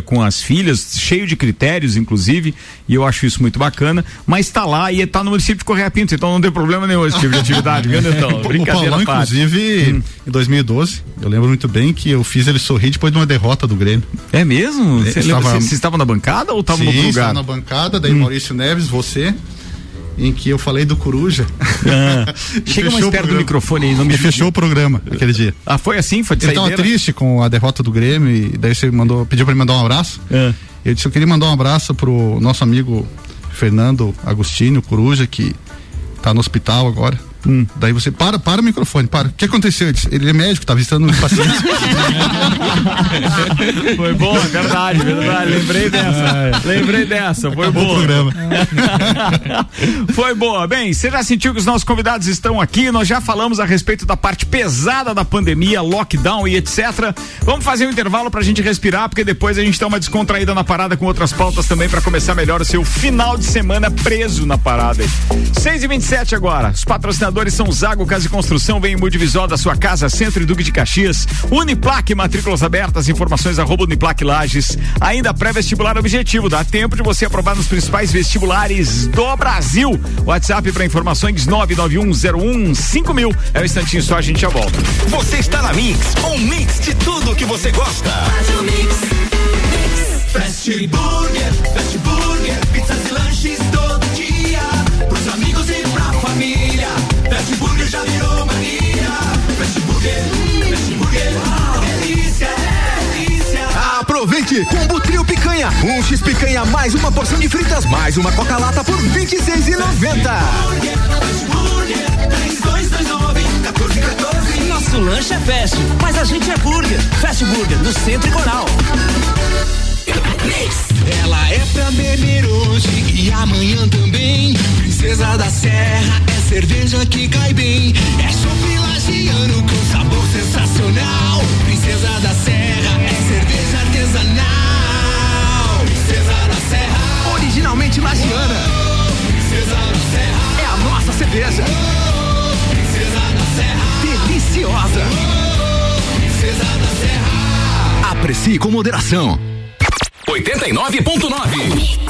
Speaker 5: Pandemia.
Speaker 2: com as filhas, cheio de critérios, inclusive, e eu acho isso muito bacana. Mas tá lá e tá no município de Correia Pinto, então não tem problema nenhum esse tipo de atividade, viu, Netão? <laughs>
Speaker 4: O
Speaker 2: Brincadeira
Speaker 4: Paulão,
Speaker 2: à parte.
Speaker 4: inclusive, em 2012, eu lembro muito bem que eu fiz ele sorrir depois de uma derrota do Grêmio.
Speaker 2: É mesmo? Você
Speaker 4: estava-
Speaker 2: estava na bancada ou estava no outro
Speaker 4: estava
Speaker 2: lugar?
Speaker 4: na bancada, daí Maurício Neves, você, em que eu falei do Coruja. <laughs> E
Speaker 2: Chega mais perto do microfone aí, não me
Speaker 4: E fechou o programa aquele dia.
Speaker 2: Ah, foi assim? Foi de
Speaker 4: Ele tava triste com a derrota do Grêmio e daí você mandou, pediu pra ele mandar um abraço.
Speaker 2: É.
Speaker 4: Eu disse, eu queria mandar um abraço pro nosso amigo Fernando Agostinho, Coruja, que tá no hospital agora.
Speaker 2: Hum.
Speaker 4: Daí você, para, para o microfone, para. O que aconteceu? Eu disse, ele é médico, tá visitando um paciente. <laughs>
Speaker 2: Foi bom, é verdade, verdade. Lembrei dessa. Lembrei dessa. Foi
Speaker 4: Acabou
Speaker 2: boa.
Speaker 4: programa. <laughs>
Speaker 2: Foi boa. Bem, você já sentiu que os nossos convidados estão aqui? Nós já falamos a respeito da parte pesada da pandemia, lockdown e etc. Vamos fazer um intervalo pra gente respirar, porque depois a gente dá uma descontraída na parada com outras pautas também pra começar melhor o seu final de semana preso na parada. 6 e 27 agora. Os patrocinadores são Zago Casa e Construção, vem em Multivisual da sua casa, Centro e Duque de Caxias, Uniplaque, matrículas abertas, informações arroba Uniplaque Lages. Ainda pré-vestibular objetivo, dá tempo de você aprovar nos principais vestibulares do Brasil. WhatsApp para informações 991015000. É um instantinho só, a gente já volta.
Speaker 8: Você está na Mix, um mix de tudo que você gosta. Fast Burger, Fast Burger, Um X Picanha mais uma porção de fritas mais uma Coca-Lata por R$ 26,90. Fast Burger, 3229 1414.
Speaker 9: Nosso lanche é fast, mas a gente é burger. Fast Burger, no Centro e Coral.
Speaker 8: Ela é pra beber hoje e amanhã também. Princesa da Serra é cerveja que cai bem. É chopp lagiano com sabor sensacional. Princesa da Serra é cerveja artesanal. Originalmente lagiana. É a nossa cerveja. Deliciosa. Aprecie com moderação. 89.9.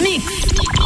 Speaker 10: Mix.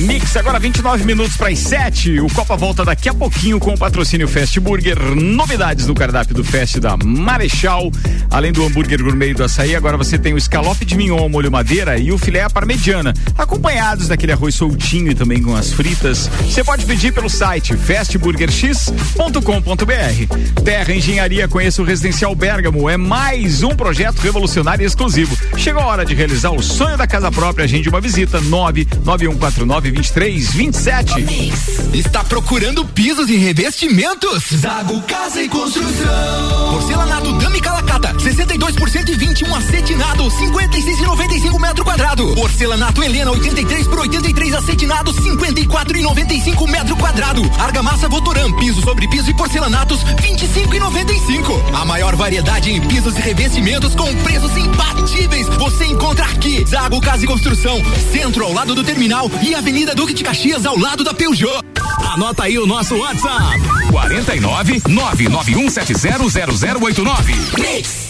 Speaker 2: Mix, agora 29 minutos para as 7. O Copa volta daqui a pouquinho com o patrocínio Fast Burger. Novidades no cardápio do Fast da Marechal. Além do hambúrguer gourmet do açaí, agora você tem o escalope de mignon ao molho madeira e o filé à parmegiana, acompanhados daquele arroz soltinho e também com as fritas. Você pode pedir pelo site fastburgerx.com.br. Terra Engenharia, conheça o Residencial Bergamo. É mais um projeto revolucionário e exclusivo. Chegou a hora de realizar o sonho da casa própria. Agende uma visita 99149 2327.
Speaker 8: Está procurando pisos e revestimentos? Zago Casa e Construção. Porcelanato Dami Calacata, 62 por 121 acetinado, 56,95 metro quadrado. Porcelanato Helena, 83 por 83 acetinado, 54,95 metro quadrado. Argamassa Votoran, piso sobre piso e porcelanatos, 25,95. A maior variedade em pisos e revestimentos com preços imbatíveis. Você encontra aqui. Zago Casa e Construção, centro ao lado do terminal e Avenida Duque de Caxias ao lado da Peugeot.
Speaker 11: Anota aí o nosso WhatsApp: 49 991700089.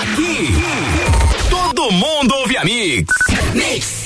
Speaker 11: Aqui, todo mundo ouve a Mix.
Speaker 9: Mix.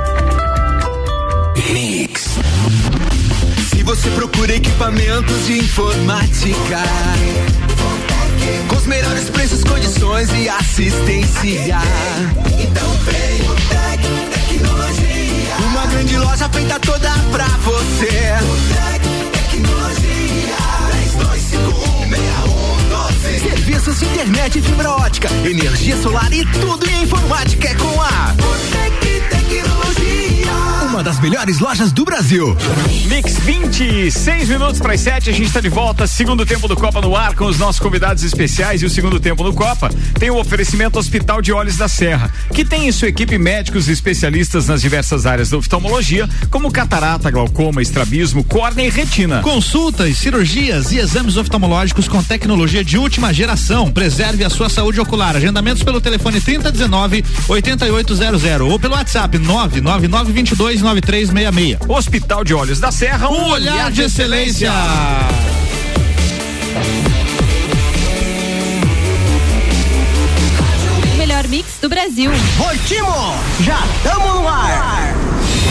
Speaker 8: Mix. Se você procura equipamentos de informática, com os melhores preços, condições e assistência, então vem o Tec Tecnologia. Uma grande loja feita toda pra você. O Tec Tecnologia. 32516112. Serviços de internet, fibra ótica, energia solar e tudo em informática é com a Botec Tecnologia. Uma das melhores lojas do Brasil.
Speaker 2: Mix 26 minutos para as 7, a gente está de volta. Segundo tempo do Copa no ar com os nossos convidados especiais e o segundo tempo no Copa tem o oferecimento Hospital de Olhos da Serra, que tem em sua equipe médicos e especialistas nas diversas áreas da oftalmologia, como catarata, glaucoma, estrabismo, córnea e retina.
Speaker 6: Consultas, cirurgias e exames oftalmológicos com tecnologia de última geração. Preserve a sua saúde ocular. Agendamentos pelo telefone 3019 8800 ou pelo WhatsApp 99922 9366.
Speaker 2: Hospital de Olhos da Serra,
Speaker 6: um olhar de excelência.
Speaker 5: O melhor mix do Brasil.
Speaker 12: Voltimo! Já estamos no ar!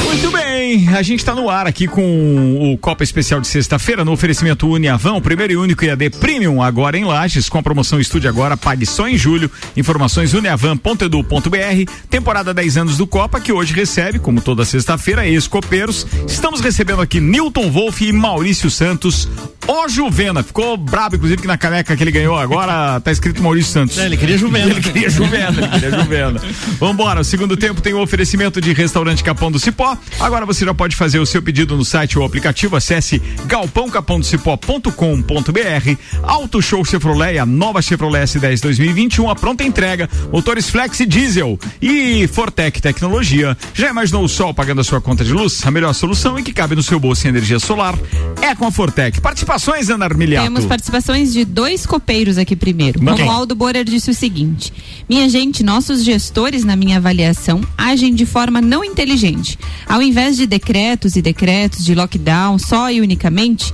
Speaker 2: Muito bem, a gente está no ar aqui com o Copa Especial de sexta-feira no oferecimento Uniavan, o primeiro e único IAD Premium agora em Lages, com a promoção Estude Agora, pague só em julho. Informações uniavan.edu.br, temporada 10 anos do Copa, que hoje recebe, como toda sexta-feira, ex-copeiros. Estamos recebendo aqui Newton Wolff e Maurício Santos, o Juvena. Ficou brabo, inclusive, que na caneca que ele ganhou agora tá escrito Maurício Santos.
Speaker 6: É, ele queria Juvena.
Speaker 2: Ele queria Juvena, ele queria Juvena. Vambora, o segundo tempo tem o oferecimento de restaurante Capão do Cipó. Agora você já pode fazer o seu pedido no site ou aplicativo. Acesse galpãocapondocipó.com.br. Auto Show Chevrolet, a nova Chevrolet S10 2021, a pronta entrega. Motores Flex e Diesel e Fortec Tecnologia. Já imaginou o sol pagando a sua conta de luz? A melhor solução e que cabe no seu bolso em energia solar é com a Fortec. Participações, Ana Armiliato.
Speaker 5: Temos participações de dois copeiros aqui primeiro.
Speaker 2: Manda.
Speaker 5: Romualdo Borer disse o seguinte: Minha gente, nossos gestores, na minha avaliação, agem de forma não inteligente. Ao invés de decretos e decretos de lockdown só e unicamente.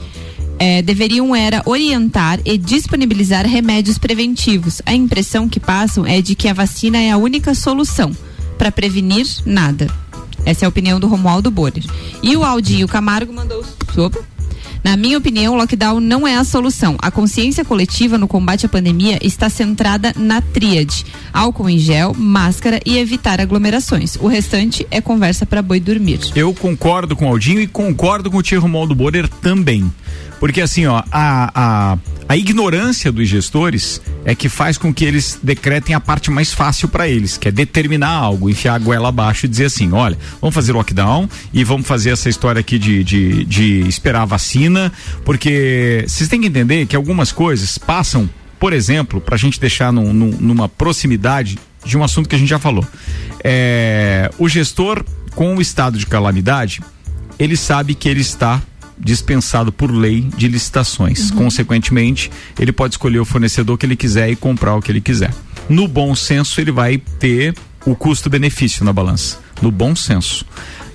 Speaker 5: eh, deveriam era orientar e disponibilizar remédios preventivos. A impressão que passam é de que a vacina é a única solução para prevenir nada. Essa é a opinião do Romualdo Borer. E o Aldinho Camargo mandou. Opa. Na minha opinião, o lockdown não é a solução. A consciência coletiva no combate à pandemia está centrada na tríade: álcool em gel, máscara e evitar aglomerações. O restante é conversa para boi dormir.
Speaker 2: Eu concordo com o Aldinho e concordo com o tio Romualdo Borer também. Porque assim, ó, a, a, a ignorância dos gestores é que faz com que eles decretem a parte mais fácil para eles, que é determinar algo, enfiar a goela abaixo e dizer assim, olha, vamos fazer lockdown e vamos fazer essa história aqui de, de, de esperar a vacina, porque vocês têm que entender que algumas coisas passam, por exemplo, para a gente deixar num- num- numa proximidade de um assunto que a gente já falou. É, o gestor com o estado de calamidade, ele sabe que ele está dispensado por lei de licitações. Consequentemente, ele pode escolher o fornecedor que ele quiser e comprar o que ele quiser. No bom senso, ele vai ter o custo-benefício na balança. No bom senso.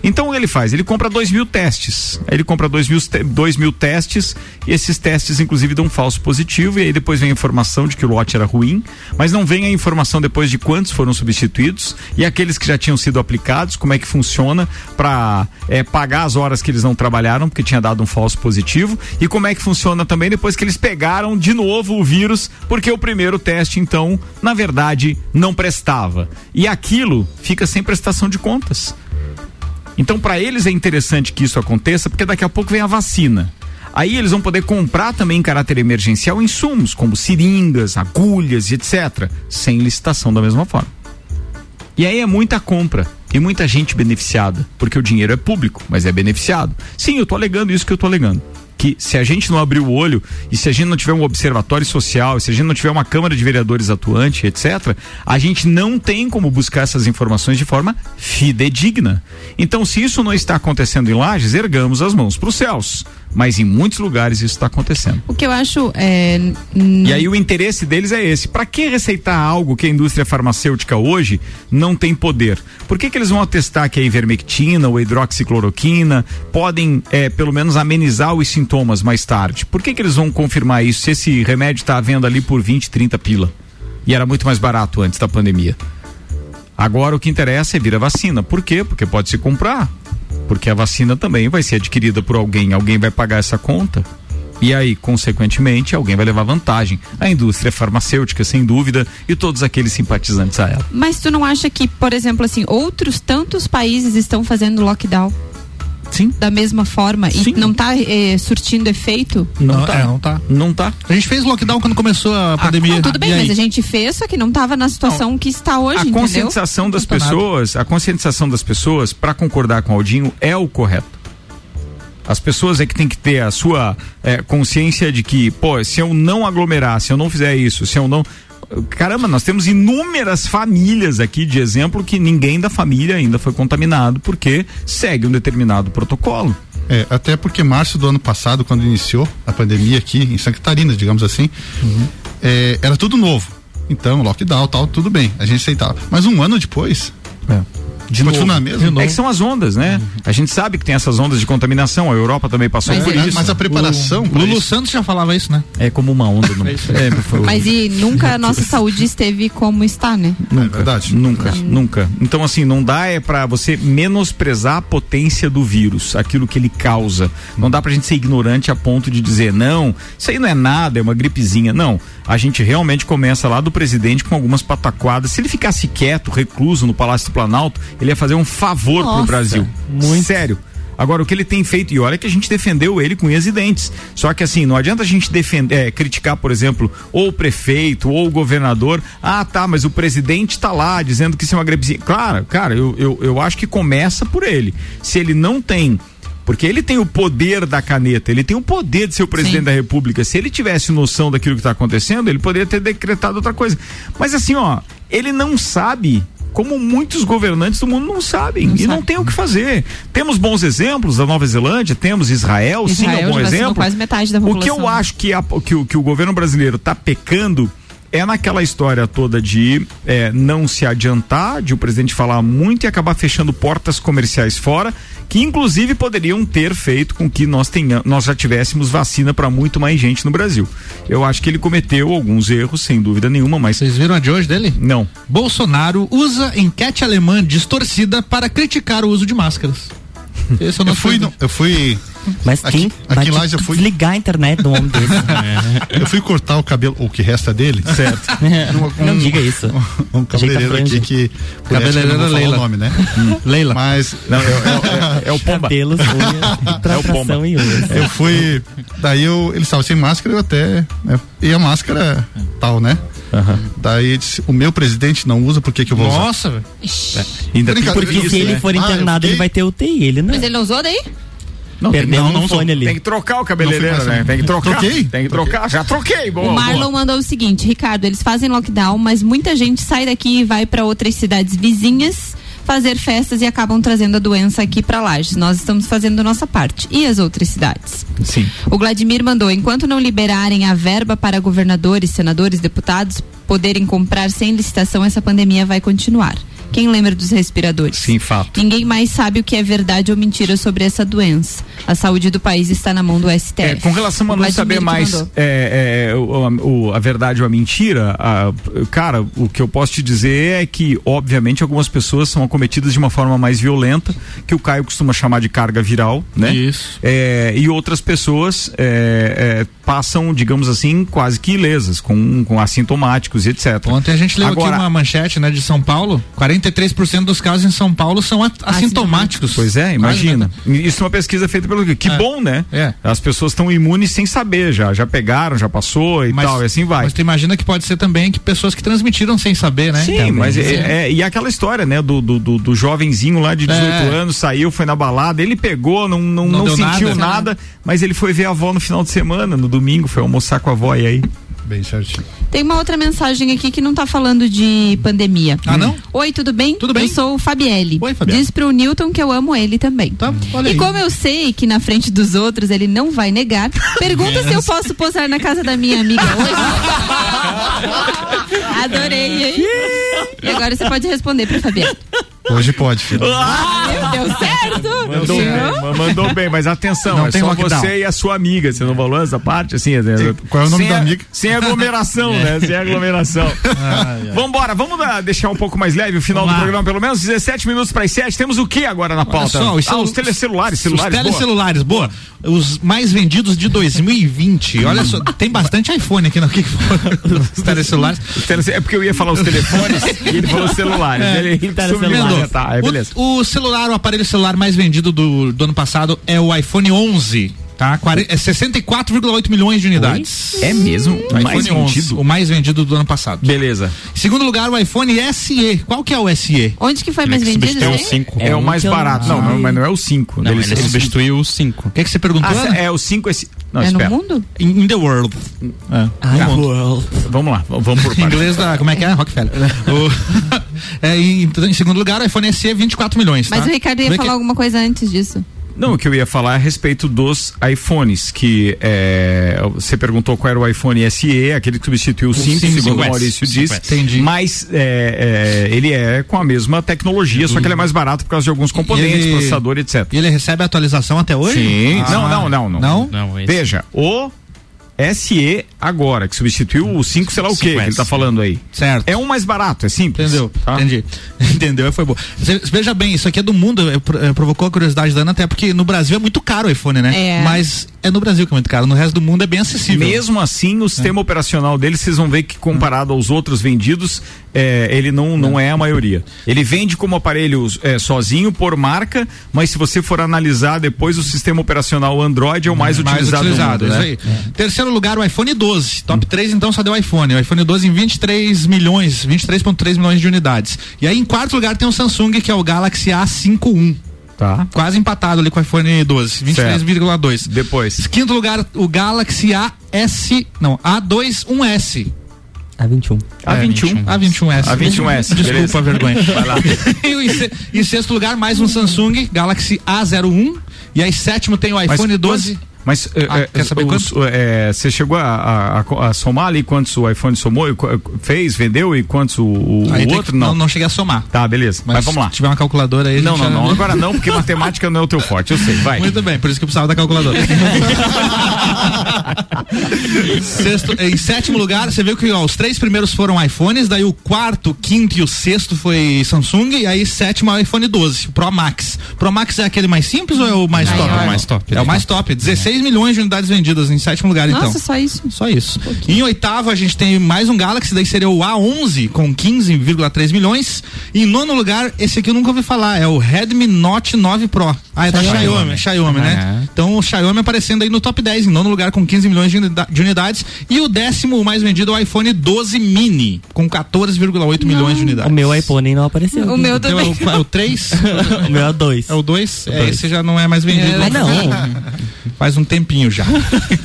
Speaker 2: Então ele faz? Ele compra dois mil testes. Aí Ele compra dois mil, dois mil testes e esses testes, inclusive, dão um falso positivo. E aí depois vem a informação de que o lote era ruim, mas não vem a informação depois de quantos foram substituídos e aqueles que já tinham sido aplicados, como é que funciona para pagar as horas que eles não trabalharam, porque tinha dado um falso positivo, e como é que funciona também depois que eles pegaram de novo o vírus, porque o primeiro teste, então, na verdade, não prestava. E aquilo fica sem prestação de contas. Então, para eles é interessante que isso aconteça, porque daqui a pouco vem a vacina. Aí eles vão poder comprar também em caráter emergencial insumos, como seringas, agulhas e etc., sem licitação da mesma forma. E aí é muita compra e muita gente beneficiada, porque o dinheiro é público, mas é beneficiado. Sim, eu tô alegando isso que eu tô alegando. Que se a gente não abrir o olho e se a gente não tiver um observatório social, se a gente não tiver uma Câmara de Vereadores atuante, etc., a gente não tem como buscar essas informações de forma fidedigna. Então, se isso não está acontecendo em Lages, ergamos as mãos para os céus. Mas em muitos lugares isso está acontecendo.
Speaker 5: O que eu acho é.
Speaker 2: E aí o interesse deles é esse. Para que receitar algo que a indústria farmacêutica hoje não tem poder? Por que, que eles vão atestar que a ivermectina ou a hidroxicloroquina podem, eh, pelo menos, amenizar os sintomas mais tarde? Por que, que eles vão confirmar isso se esse remédio está à venda ali por 20, 30 pila? E era muito mais barato antes da pandemia. Agora o que interessa é vir a vacina. Por quê? Porque pode se comprar. Porque a vacina também vai ser adquirida por alguém, alguém vai pagar essa conta. E aí, consequentemente, alguém vai levar vantagem. A indústria farmacêutica, sem dúvida, e todos aqueles simpatizantes a ela.
Speaker 5: Mas tu não acha que, por exemplo, assim, outros tantos países estão fazendo lockdown?
Speaker 2: Sim.
Speaker 5: Da mesma forma e não tá eh, surtindo efeito?
Speaker 6: Não, tá. É, não tá.
Speaker 2: Não tá.
Speaker 6: A gente fez lockdown quando começou a pandemia.
Speaker 5: Não, tudo bem,
Speaker 6: E aí?
Speaker 5: mas a gente fez, só que não tava na situação que está hoje,
Speaker 2: a
Speaker 5: entendeu?
Speaker 2: conscientização das
Speaker 5: Não tá nada.
Speaker 2: pessoas, a conscientização das pessoas, para concordar com o Aldinho, é o correto. As pessoas é que tem que ter a sua eh, consciência de que, pô, se eu não aglomerar, se eu não fizer isso, se eu não. Caramba, nós temos inúmeras famílias aqui de exemplo que ninguém da família ainda foi contaminado porque segue um determinado protocolo.
Speaker 4: É, até porque março do ano passado, quando iniciou a pandemia aqui em Santa Catarina, digamos assim, é, era tudo novo. Então, lockdown, tal, tudo bem, a gente aceitava. Mas um ano depois,
Speaker 2: De novo.
Speaker 4: na mesma.
Speaker 2: É que são as ondas, né? A gente sabe que tem essas ondas de contaminação, a Europa também passou
Speaker 4: Mas
Speaker 2: por
Speaker 4: é-
Speaker 2: isso.
Speaker 4: mas a preparação
Speaker 6: O Lulu
Speaker 4: isso-
Speaker 6: Santos já falava isso, né?
Speaker 2: É como uma onda. No... <laughs> É, foi-
Speaker 5: Mas e nunca a nossa saúde esteve como está, né?
Speaker 2: Nunca, verdade. Nunca, nunca. Então, assim, não dá é para você menosprezar a potência do vírus, aquilo que ele causa. Não dá pra gente ser ignorante a ponto de dizer, não, isso aí não é nada, é uma gripezinha. Não. A gente realmente começa lá do presidente com algumas pataquadas. Se ele ficasse quieto, recluso no Palácio do Planalto, ele ia fazer um favor pro
Speaker 3: Nossa,
Speaker 2: Brasil. Muito. Sério. Agora, o que ele tem feito, e olha que a gente defendeu ele com unhas e dentes. Só que assim, não adianta a gente defender, é, criticar, por exemplo, ou o prefeito, ou o governador. Ah, tá, mas o presidente tá lá dizendo que isso é uma gripezinha. Claro, cara, eu, eu, eu acho que começa por ele. Se ele não tem. Porque ele tem o poder da caneta, ele tem o poder de ser o presidente
Speaker 5: Sim.
Speaker 2: da república. Se ele tivesse noção daquilo que está acontecendo, ele poderia ter decretado outra coisa. Mas assim, ó, ele não sabe como muitos governantes do mundo não sabem e não tem o que fazer. Temos bons exemplos da Nova Zelândia, temos Israel, sim, é
Speaker 5: Israel
Speaker 2: um bom exemplo.
Speaker 5: quase metade da
Speaker 2: o que
Speaker 5: população.
Speaker 2: eu acho que, a- que o, que o governo brasileiro está pecando é naquela história toda de é, não se adiantar, de o presidente falar muito e acabar fechando portas comerciais fora, que inclusive poderiam ter feito com que nós, tenha, nós já tivéssemos vacina para muito mais gente no Brasil. Eu acho que ele cometeu alguns erros, sem dúvida nenhuma, mas.
Speaker 6: Vocês viram a de hoje dele?
Speaker 2: Não.
Speaker 6: Bolsonaro usa enquete alemã distorcida para criticar o uso de máscaras. <laughs> Esse eu não
Speaker 4: Eu fui, no- eu fui.
Speaker 3: Mas
Speaker 4: aqui,
Speaker 3: quem vai
Speaker 4: aqui eu fui.
Speaker 3: desligar a internet um homem desse? <laughs>
Speaker 4: Eu fui cortar o cabelo, o que resta dele.
Speaker 2: Certo. <laughs>
Speaker 3: Não diga isso. <laughs>
Speaker 4: Um cabeleireiro
Speaker 3: Ajeita a
Speaker 4: aqui que. vou falar
Speaker 6: Leila.
Speaker 4: o nome, né?
Speaker 6: Leila.
Speaker 4: Mas.
Speaker 2: Não, é, é- é o Pomba.
Speaker 3: Cabelos, unhas, tratração e unhas.
Speaker 4: Eu fui. Daí eu, ele estava sem máscara, eu até. né, e a máscara tal, né? Daí ele disse, o meu presidente não usa, por que, que eu vou usar?
Speaker 6: Nossa, velho.
Speaker 2: Ainda tem
Speaker 4: Brincadeira,
Speaker 3: Porque
Speaker 4: isso,
Speaker 3: se ele
Speaker 4: né?
Speaker 3: for
Speaker 4: Ah,
Speaker 3: internado, ele
Speaker 4: fiquei-
Speaker 3: vai ter UTI. Ele não.
Speaker 5: Mas ele não usou daí?
Speaker 2: Não,
Speaker 3: Perdeu
Speaker 2: não,
Speaker 3: um
Speaker 2: não
Speaker 3: fone ali.
Speaker 2: Tem que trocar o cabeleireiro, né? Tem que trocar.
Speaker 4: Troquei?
Speaker 2: Tem que trocar. Já troquei, boa.
Speaker 5: o Marlon
Speaker 2: boa.
Speaker 5: mandou o seguinte, Ricardo, eles fazem lockdown, mas muita gente sai daqui e vai para outras cidades vizinhas fazer festas e acabam trazendo a doença aqui para Lages. Nós estamos fazendo a nossa parte. E as outras cidades?
Speaker 2: Sim.
Speaker 5: O Vladimir mandou: enquanto não liberarem a verba para governadores, senadores, deputados poderem comprar sem licitação, essa pandemia vai continuar. Quem lembra dos respiradores?
Speaker 2: Sim, fato.
Speaker 5: Ninguém mais sabe o que é verdade ou mentira sobre essa doença. A saúde do país está na mão do STF.
Speaker 2: É, com relação a não saber mais é, é, o, o- a verdade ou a mentira, a- cara, o que eu posso te dizer é que, obviamente, algumas pessoas são acometidas de uma forma mais violenta, que o Caio costuma chamar de carga viral, né?
Speaker 6: Isso.
Speaker 2: É, e outras pessoas é, é, passam, digamos assim, quase que ilesas, com, com assintomáticos e etc.
Speaker 6: Ontem a gente leu
Speaker 2: Agora,
Speaker 6: aqui uma manchete, né, de São Paulo. 43% dos casos em São Paulo são a- assintomáticos.
Speaker 2: Pois é, imagina. Isso é uma pesquisa feita pelo que? Que
Speaker 6: É.
Speaker 2: bom, né?
Speaker 6: É.
Speaker 2: As pessoas estão imunes sem saber já, já pegaram, já passou e tal, e assim vai.
Speaker 6: Mas tu imagina que pode ser também que pessoas que transmitiram sem saber, né?
Speaker 2: Sim,
Speaker 6: Também.
Speaker 2: mas é, é- e aquela história, né, do, do, do, do jovenzinho lá de 18
Speaker 6: É.
Speaker 2: anos, saiu, foi na balada, ele pegou, não, não,
Speaker 6: Não
Speaker 2: não, sentiu
Speaker 6: nada.
Speaker 2: nada, mas ele foi ver a avó no final de semana, no domingo, foi almoçar com a avó e aí.
Speaker 4: Bem certinho.
Speaker 5: Tem uma outra mensagem aqui que não tá falando de pandemia.
Speaker 6: Ah, não?
Speaker 5: Oi, tudo bem?
Speaker 6: Tudo bem.
Speaker 5: Eu sou o Fabielle.
Speaker 6: Oi, Fabielle.
Speaker 5: Diz pro Newton que eu amo ele também.
Speaker 6: Tá, olha
Speaker 5: e
Speaker 6: aí.
Speaker 5: como eu sei que na frente dos outros ele não vai negar, pergunta se eu posso posar na casa da minha amiga hoje. <laughs> Adorei, hein? E agora você pode responder pra Fabielle.
Speaker 4: Hoje pode, filho.
Speaker 5: Ah, deu certo?
Speaker 2: Mandou bem, mandou bem, mas atenção,
Speaker 6: Não
Speaker 2: é
Speaker 6: tem
Speaker 2: só
Speaker 6: lockdown.
Speaker 2: você e a sua amiga, você não falou essa parte, assim, é-
Speaker 4: qual é o nome
Speaker 2: sem
Speaker 4: da
Speaker 2: a-
Speaker 4: amiga?
Speaker 2: Sem aglomeração, <laughs> né, sem aglomeração. <laughs> Vambora, vamos dar- deixar um pouco mais leve o final
Speaker 6: Vamos
Speaker 2: do
Speaker 6: lá.
Speaker 2: programa, pelo menos 17 minutos para as 7, temos o que agora na pauta?
Speaker 6: só, os,
Speaker 2: ah, os telecelulares, celulares,
Speaker 6: Os
Speaker 2: boa.
Speaker 6: telecelulares, boa. Os mais vendidos de 2020. Olha só, tem bastante iPhone aqui no que <laughs> os telecelulares.
Speaker 2: Os telece- É porque eu ia falar os telefones e ele falou os celulares.
Speaker 6: É.
Speaker 2: Ele, ele.
Speaker 6: Emendou.
Speaker 2: Tá, é, beleza.
Speaker 6: O, o celular, o aparelho celular mais vendido do, do ano passado é o iPhone 11, tá? Quare- É 64,8 milhões de unidades.
Speaker 2: É mesmo?
Speaker 6: O
Speaker 2: O
Speaker 6: iPhone
Speaker 2: mais
Speaker 6: 11,
Speaker 2: vendido?
Speaker 6: o mais vendido do ano passado.
Speaker 2: Beleza.
Speaker 6: Em segundo lugar, o iPhone SE. Qual que é o SE?
Speaker 5: Onde que foi mais vendido?
Speaker 7: substituiu o
Speaker 5: né?
Speaker 7: 5.
Speaker 2: É,
Speaker 3: É
Speaker 2: o mais
Speaker 3: que
Speaker 2: barato.
Speaker 3: não
Speaker 2: Não, mas não é o 5.
Speaker 7: Não, ele substituiu o 5.
Speaker 6: O que, que você perguntou?
Speaker 2: Ah, é o 5 esse. Não,
Speaker 5: É
Speaker 2: espera.
Speaker 5: no mundo?
Speaker 6: In, in the world. É.
Speaker 3: Ai,
Speaker 6: Tá.
Speaker 3: world.
Speaker 2: Vamos lá, vamos por
Speaker 6: Em
Speaker 2: partes.
Speaker 6: inglês da. Como é que é? Rockefeller. <laughs> O- <laughs> é, em, em segundo lugar, o iPhone SE 24 milhões.
Speaker 5: Mas
Speaker 6: tá?
Speaker 5: o Ricardo ia
Speaker 6: Vê
Speaker 5: falar
Speaker 6: que-
Speaker 5: alguma coisa antes disso.
Speaker 2: Não, o que eu ia falar é a respeito dos iPhones, que é, você perguntou qual era o iPhone SE, aquele que substituiu o 5,
Speaker 6: cinco,
Speaker 2: segundo o. Maurício disse.
Speaker 6: Entendi.
Speaker 2: Mas é, é, ele é com a mesma tecnologia, só que ele é mais barato por causa de alguns componentes,
Speaker 6: ele-
Speaker 2: processador, etc.
Speaker 6: E ele recebe atualização até hoje?
Speaker 2: Sim.
Speaker 6: Ah.
Speaker 2: Não, não, não, não.
Speaker 6: Não?
Speaker 7: Não, esse.
Speaker 2: Veja, o SE agora, que substituiu o 5, sei lá o que, que
Speaker 7: 5S.
Speaker 2: ele tá falando aí.
Speaker 6: Certo.
Speaker 2: É um mais barato, é simples.
Speaker 6: Entendeu?
Speaker 2: tá?
Speaker 6: Entendi. <laughs> Entendeu? Foi bom. Cê- Veja bem, isso aqui é do mundo, é, pro- é, provocou a curiosidade da Ana, até porque no Brasil é muito caro o iPhone, né?
Speaker 5: É.
Speaker 6: Mas é no Brasil que é muito caro, no resto do mundo é bem acessível.
Speaker 2: Mesmo assim, o sistema operacional dele, vocês vão ver que comparado aos outros vendidos, é, ele não, não é a maioria. Ele vende como aparelho é, sozinho, por marca, mas se você for analisar depois, o sistema operacional Android é o mais, utilizado, do mundo,
Speaker 6: isso
Speaker 2: né?
Speaker 6: Terceiro lugar, o iPhone 12. Top 3, então, só deu iPhone. O iPhone 12 em 23 milhões, 23,3 milhões de unidades. E aí, em quarto lugar, tem o Samsung, que é o Galaxy A51.
Speaker 2: Tá.
Speaker 6: Quase empatado ali com o iPhone 12, 23,2.
Speaker 2: Depois.
Speaker 6: Quinto lugar, o Galaxy AS, não, A21S.
Speaker 3: A21.
Speaker 2: A21.
Speaker 6: A21S.
Speaker 2: A21S,
Speaker 6: Desculpa
Speaker 2: beleza.
Speaker 6: a vergonha.
Speaker 2: Vai lá. <laughs>
Speaker 6: e em, se- em sexto lugar, mais um Samsung Galaxy A01. E aí, sétimo tem o iPhone 12.
Speaker 2: Mas eh,
Speaker 6: Ah,
Speaker 2: eh,
Speaker 6: quer saber
Speaker 2: os-
Speaker 6: quanto?
Speaker 2: eh, você chegou a, a- a- somar ali quantos o iPhone somou, fez, vendeu e quantos o, o outro?
Speaker 6: que-
Speaker 2: não.
Speaker 6: não, não cheguei a somar.
Speaker 2: Tá, beleza. Mas, vamos lá.
Speaker 6: Se tiver uma calculadora aí, a
Speaker 2: Não,
Speaker 6: gente
Speaker 2: não,
Speaker 6: já-
Speaker 2: não. Agora não, porque matemática não é o teu forte, eu sei. Vai.
Speaker 6: Muito bem, por isso que eu precisava da calculadora. <laughs> Sexto, em sétimo lugar, você viu que ó, os três primeiros foram iPhones, daí o quarto, quinto e o sexto foi Samsung, e aí sétimo é o iPhone 12, o Pro Max. Pro Max é aquele mais simples ou é o mais
Speaker 7: Maior.
Speaker 6: top?
Speaker 7: É o mais top.
Speaker 6: É o mais top. 16 milhões de unidades vendidas em sétimo lugar, então.
Speaker 5: Nossa, só isso.
Speaker 6: Só isso. Em oitavo, a gente tem mais um Galaxy, daí seria o A11 com 15,3 milhões. E em nono lugar, esse aqui eu nunca ouvi falar, é o Redmi Note 9 Pro. Ah, é da
Speaker 7: Xiaomi.
Speaker 6: Xiaomi, Xiaomi, né?
Speaker 7: É.
Speaker 6: Então o Xiaomi aparecendo aí no top 10, em nono lugar com 15 milhões de, unida- de unidades. E o décimo o mais vendido é o iPhone 12 Mini, com 14,8 milhões de unidades.
Speaker 3: O meu iPhone não apareceu.
Speaker 5: O meu
Speaker 6: é
Speaker 5: também.
Speaker 6: o, é o 3? <laughs>
Speaker 3: o meu é o 2.
Speaker 6: É o 2? É,
Speaker 3: dois.
Speaker 6: esse já não é mais vendido.
Speaker 3: Não. <laughs>
Speaker 6: Faz um tempinho já.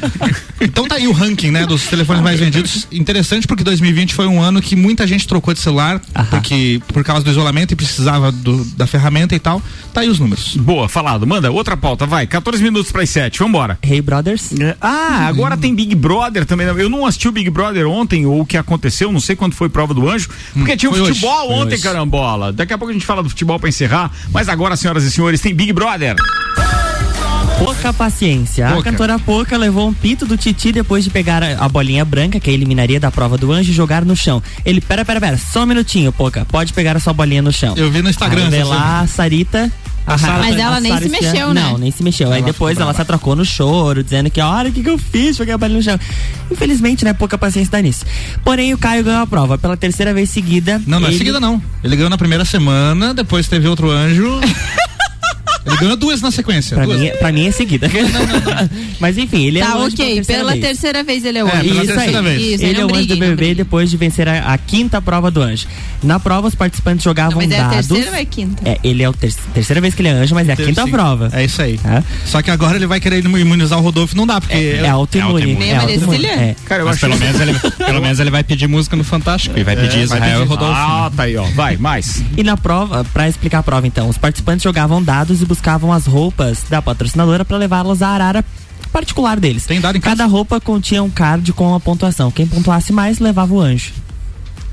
Speaker 6: <laughs> então tá aí o ranking, né, dos telefones mais vendidos. Interessante porque 2020 foi um ano que muita gente trocou de celular, porque por causa do isolamento e precisava do- da ferramenta e tal. Tá aí os números.
Speaker 2: Boa, falado. Manda outra pauta, vai. 14 minutos para as 7, vambora.
Speaker 3: Hey Brothers.
Speaker 2: Ah, agora tem Big Brother também. Eu não assisti o Big Brother ontem, ou o que aconteceu, não sei quando foi prova do anjo, porque tinha o
Speaker 6: foi hoje.
Speaker 2: futebol
Speaker 6: Foi
Speaker 2: ontem,
Speaker 6: hoje.
Speaker 2: carambola. Daqui a pouco a gente fala do futebol para encerrar, mas agora, senhoras e senhores, tem Big Brother.
Speaker 3: Pouca paciência. A
Speaker 2: Pouca.
Speaker 3: cantora Pouca levou um pito do Titi depois de pegar a, a bolinha branca, que eliminaria da prova do anjo, e jogar no chão. Ele, pera, pera, pera, só um minutinho, Pouca, pode pegar a sua bolinha no chão.
Speaker 6: Eu vi no Instagram
Speaker 3: Aí lá a Sarita. a Sara-
Speaker 5: Mas ela
Speaker 3: a
Speaker 5: nem
Speaker 3: Sara
Speaker 5: se mexeu, né?
Speaker 3: Não, nem se mexeu. Aí
Speaker 6: Ela
Speaker 3: depois
Speaker 6: ficou
Speaker 3: ela se atracou no choro, dizendo que, olha o que, que eu fiz, joguei a bolinha no chão. Infelizmente, né, pouca paciência dá nisso. Porém, o Caio ganhou a prova pela terceira vez seguida.
Speaker 6: Não, não é
Speaker 3: ele-
Speaker 6: seguida não. Ele ganhou na primeira semana, depois teve outro anjo. <laughs> Ele ganhou duas na sequência.
Speaker 3: Pra
Speaker 6: duas.
Speaker 3: mim, é- pra mim é seguida. <laughs> Mas enfim, ele é
Speaker 5: Tá,
Speaker 3: o anjo
Speaker 5: ok. Pela
Speaker 3: vez.
Speaker 5: terceira vez ele é o
Speaker 6: É,
Speaker 5: anjo.
Speaker 6: pela
Speaker 3: Isso
Speaker 6: terceira
Speaker 3: aí.
Speaker 6: vez.
Speaker 5: Isso,
Speaker 3: ele
Speaker 5: não
Speaker 3: é o anjo do
Speaker 5: não
Speaker 3: bebê
Speaker 5: briguem.
Speaker 3: depois de vencer a, a quinta prova do anjo. Na prova, os participantes jogavam
Speaker 5: Não, mas é a
Speaker 3: dados.
Speaker 5: terceira ou é a quinta?
Speaker 3: É, ele é a ter terceira vez que ele é anjo, mas é a
Speaker 6: Teve
Speaker 3: quinta
Speaker 6: sim.
Speaker 3: prova.
Speaker 6: É isso aí.
Speaker 3: Tá?
Speaker 6: Só que agora ele vai querer imunizar o Rodolfo, não dá, porque.
Speaker 3: É autoimune. É autoimune. É.
Speaker 2: Cara, eu
Speaker 7: Mas
Speaker 2: acho
Speaker 7: pelo menos, ele, <laughs> pelo menos ele vai pedir música no Fantástico e vai pedir Israel e Rodolfo.
Speaker 2: Ah, tá aí, ó. Vai, mais.
Speaker 3: E na prova, pra explicar a prova então, os participantes jogavam dados e buscavam as roupas da patrocinadora pra levá-las à arara particular deles.
Speaker 6: Tem dado em casa?
Speaker 3: Cada roupa continha um card com a pontuação. Quem pontuasse mais levava o anjo.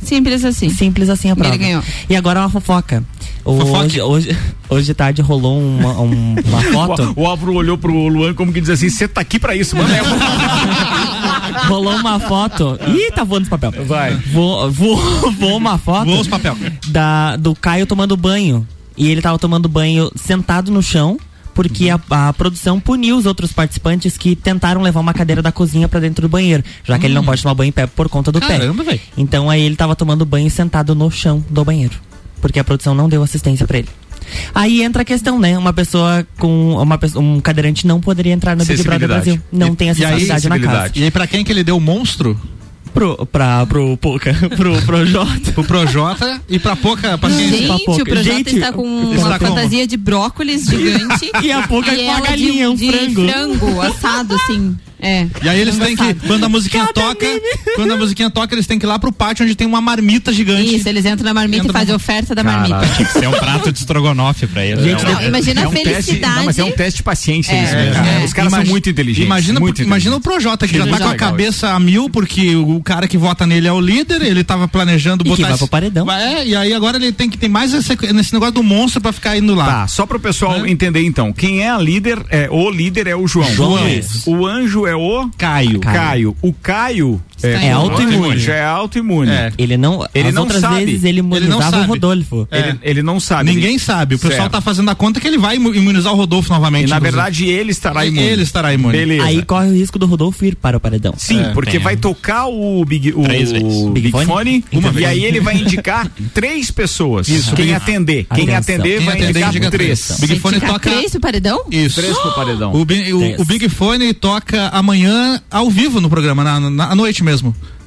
Speaker 5: Simples assim.
Speaker 3: Simples assim a
Speaker 5: E
Speaker 3: prova.
Speaker 5: ele ganhou.
Speaker 3: E agora uma fofoca. Hoje, hoje, hoje de tarde rolou uma, um- uma <laughs> foto.
Speaker 2: O, o Álvaro olhou pro Luan como que diz assim: você tá aqui pra isso, mano. <laughs>
Speaker 3: rolou uma foto. Ih, tá voando os papel.
Speaker 2: Vai.
Speaker 3: Voou, voou, <laughs> voou uma foto.
Speaker 6: Voou os papel.
Speaker 3: Da, do Caio tomando banho. E ele tava tomando banho sentado no chão. Porque a, a produção puniu os outros participantes que tentaram levar uma cadeira da cozinha pra dentro do banheiro, já que ele não pode tomar banho em pé por conta do
Speaker 6: Caramba,
Speaker 3: pé.
Speaker 6: velho.
Speaker 3: Então aí ele tava tomando banho sentado no chão do banheiro, porque a produção não deu assistência pra ele. Aí entra a questão, né? Uma pessoa com uma pessoa, um cadeirante não poderia entrar no Big Brother. Brasil. Não
Speaker 6: E-
Speaker 3: tem acessibilidade na casa.
Speaker 6: E aí, pra quem que ele deu o monstro?
Speaker 3: Pro, pra, pro Poca, <laughs> pro Projota.
Speaker 6: Pro Projota e pra pouca paciência.
Speaker 5: Gente,
Speaker 3: papoca.
Speaker 5: o Projota
Speaker 3: Gente,
Speaker 5: está com
Speaker 6: está
Speaker 5: uma
Speaker 6: como?
Speaker 5: fantasia de brócolis gigante. <laughs>
Speaker 3: E a Poca
Speaker 5: e
Speaker 3: com a
Speaker 5: ela
Speaker 3: galinha, um
Speaker 5: de, de
Speaker 3: frango.
Speaker 5: frango assado, assim. É.
Speaker 6: E aí eles têm que, quando a musiquinha toca, <laughs> quando a musiquinha toca, eles têm que ir lá pro pátio onde tem uma marmita gigante.
Speaker 5: Isso, eles entram na marmita
Speaker 6: Entra
Speaker 5: e fazem
Speaker 6: no-
Speaker 5: oferta da
Speaker 2: Caralho.
Speaker 5: marmita.
Speaker 7: Tinha que ser um prato de estrogonofe pra ele.
Speaker 3: Gente,
Speaker 7: né?
Speaker 5: Não, imagina
Speaker 2: é
Speaker 5: a
Speaker 2: um teste,
Speaker 5: felicidade.
Speaker 2: não, mas é um teste de paciência
Speaker 5: É,
Speaker 2: isso mesmo.
Speaker 5: é.
Speaker 2: Os caras são
Speaker 6: Imagi-
Speaker 2: muito inteligentes.
Speaker 6: Imagina,
Speaker 2: muito
Speaker 6: imagina o. Projota, que já tá com a cabeça a mil, porque o cara que vota nele é o líder, ele tava planejando
Speaker 3: E que
Speaker 6: botar.
Speaker 3: vai pro paredão.
Speaker 6: É, e aí agora ele tem que ter mais esse, nesse negócio do monstro pra ficar indo lá.
Speaker 2: Tá, só pro pessoal
Speaker 6: Hã?
Speaker 2: entender então. Quem é a líder, é, o líder é o João.
Speaker 3: João.
Speaker 2: O anjo é o
Speaker 6: Caio.
Speaker 2: Caio. O Caio
Speaker 3: É autoimune.
Speaker 2: Já é autoimune.
Speaker 6: É.
Speaker 3: Ele não.
Speaker 2: Ele
Speaker 3: as
Speaker 2: não
Speaker 3: outras
Speaker 2: sabe.
Speaker 3: vezes ele
Speaker 6: não
Speaker 3: imunizava
Speaker 6: sabe.
Speaker 3: o Rodolfo.
Speaker 6: É.
Speaker 2: Ele, ele não sabe.
Speaker 6: Ninguém
Speaker 2: Ele-
Speaker 6: sabe. O pessoal
Speaker 2: Certo.
Speaker 6: tá fazendo a conta que ele vai imu- imunizar o Rodolfo novamente.
Speaker 2: E na verdade ele estará imune.
Speaker 6: Ele estará imune.
Speaker 2: Beleza.
Speaker 3: Aí corre o risco do Rodolfo ir para o paredão.
Speaker 2: Sim,
Speaker 6: É,
Speaker 2: porque
Speaker 7: tem,
Speaker 2: vai
Speaker 7: é.
Speaker 2: tocar o Big, o
Speaker 7: Três vezes.
Speaker 2: Big,
Speaker 3: Big
Speaker 2: Fone,
Speaker 3: Fone?
Speaker 2: e
Speaker 6: vez.
Speaker 2: aí ele vai indicar <laughs> três pessoas.
Speaker 6: Isso,
Speaker 2: Quem atender. Quem atender
Speaker 6: Quem
Speaker 2: vai
Speaker 6: atender,
Speaker 2: indicar
Speaker 6: indica
Speaker 2: três.
Speaker 6: Big Fone toca-
Speaker 5: três pro paredão?
Speaker 6: Isso.
Speaker 2: Três pro paredão.
Speaker 6: O, Big Fone toca amanhã ao vivo no programa, na, noite mesmo.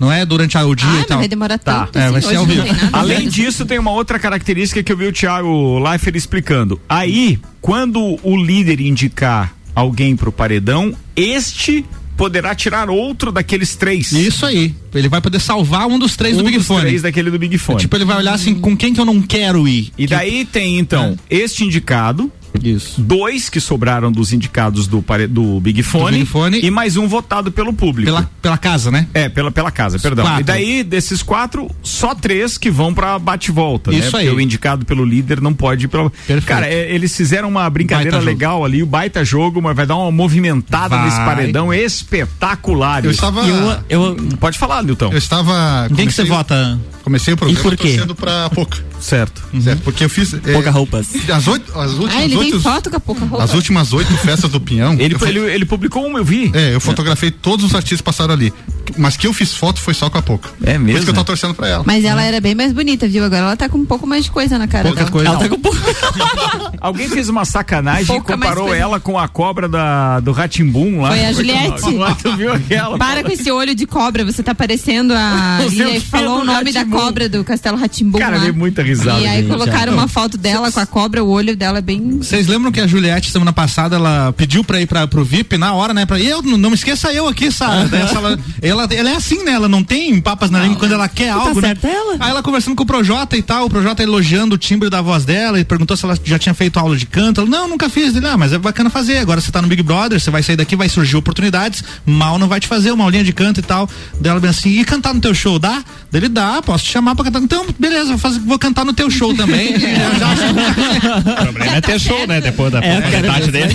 Speaker 6: Não é durante a- o dia
Speaker 5: Ah,
Speaker 6: e
Speaker 5: não
Speaker 6: tal.
Speaker 5: vai demorar
Speaker 2: Tá.
Speaker 5: tanto.
Speaker 6: É,
Speaker 5: assim,
Speaker 6: vai ser ao vivo.
Speaker 2: Além
Speaker 5: ver.
Speaker 2: disso, tem uma outra característica que eu vi o Thiago Leifert explicando. Aí, quando o líder indicar alguém pro paredão, este poderá tirar outro daqueles três.
Speaker 6: Isso aí. Ele vai poder salvar um dos três
Speaker 2: um
Speaker 6: do Big
Speaker 2: dos
Speaker 6: Fone.
Speaker 2: três daquele do Big Fone.
Speaker 6: Tipo, ele vai olhar assim, com quem que eu não quero ir?
Speaker 2: E daí tem, então, este indicado.
Speaker 6: Isso.
Speaker 2: Dois que sobraram dos indicados do, do Big Fone.
Speaker 6: Big Fone.
Speaker 2: E mais um votado pelo público.
Speaker 6: Pela, pela casa, né?
Speaker 2: É, pela, pela casa, perdão.
Speaker 6: quatro.
Speaker 2: E daí, desses quatro, só três que vão pra bate-volta, né?
Speaker 6: Isso
Speaker 2: Porque
Speaker 6: aí.
Speaker 2: o indicado pelo líder não pode ir pra... Cara, é, eles fizeram uma brincadeira
Speaker 6: Baita jogo.
Speaker 2: legal ali, o baita jogo, mas vai dar uma movimentada
Speaker 6: Vai.
Speaker 2: nesse paredão espetacular.
Speaker 4: Eu estava-
Speaker 2: Eu, Pode falar, Nilton.
Speaker 4: Eu estava.
Speaker 6: Quem que você vota?
Speaker 4: Comecei o programa
Speaker 3: E por quê?
Speaker 4: torcendo pra pouca.
Speaker 2: Certo.
Speaker 4: Certo, porque eu fiz. é,
Speaker 3: Pouca roupas.
Speaker 4: As, oito, as últimas
Speaker 5: Ah, ele tem
Speaker 4: oito.
Speaker 5: foto com a pouca roupa.
Speaker 4: As últimas oito festas do Pinhão.
Speaker 2: Ele, ele, ele publicou uma, eu vi.
Speaker 4: É, eu fotografei todos os artistas que passaram ali. Mas que eu fiz foto foi só com a pouca.
Speaker 2: É
Speaker 4: Por
Speaker 2: mesmo?
Speaker 4: isso que eu tô torcendo pra ela.
Speaker 5: Mas ela era bem mais bonita, viu? Agora ela tá com um pouco mais de coisa na cara
Speaker 6: Pouca
Speaker 5: dela.
Speaker 6: coisa.
Speaker 3: Ela tá com pouco. <laughs>
Speaker 2: Alguém fez uma sacanagem e
Speaker 5: Pouca mais
Speaker 2: comparou ela com a cobra da, do Ratimbum lá.
Speaker 5: Foi a Juliette.
Speaker 2: Tu <laughs> viu aquela?
Speaker 5: Para com esse olho de cobra, você tá parecendo a <laughs>
Speaker 2: Você
Speaker 5: falou o nome da
Speaker 2: Rá-Tim-Bum.
Speaker 5: Cobra do Castelo Ratimbum
Speaker 2: Cara, dei muita risada.
Speaker 5: E aí
Speaker 2: gente.
Speaker 5: colocaram uma foto dela com a cobra, o olho dela é bem.
Speaker 6: Vocês lembram que a Juliette, semana passada, ela pediu pra ir pra, pro VIP na hora, né? Pra, e eu, não não me esqueça eu aqui, <laughs> essa ela, ela, ela é assim, né? Ela não tem papas na língua quando ela quer algo, né?
Speaker 3: certa ela.
Speaker 6: Aí ela conversando com o Projota e tal, o Projota elogiando o timbre da voz dela e perguntou se ela já tinha feito aula de canto. Ela, não, nunca fiz. Ele, ah, mas é bacana fazer. Agora você tá no Big Brother, você vai sair daqui, vai surgir oportunidades. Mal não vai te fazer uma aulinha de canto e tal. Dela bem assim, e cantar no teu show, dá? Ele dá, posso te chamar pra cantar. Então, beleza, vou, fazer, vou cantar no teu show também. E
Speaker 7: O problema é ter show, né? Depois da
Speaker 3: É,
Speaker 7: metade dele.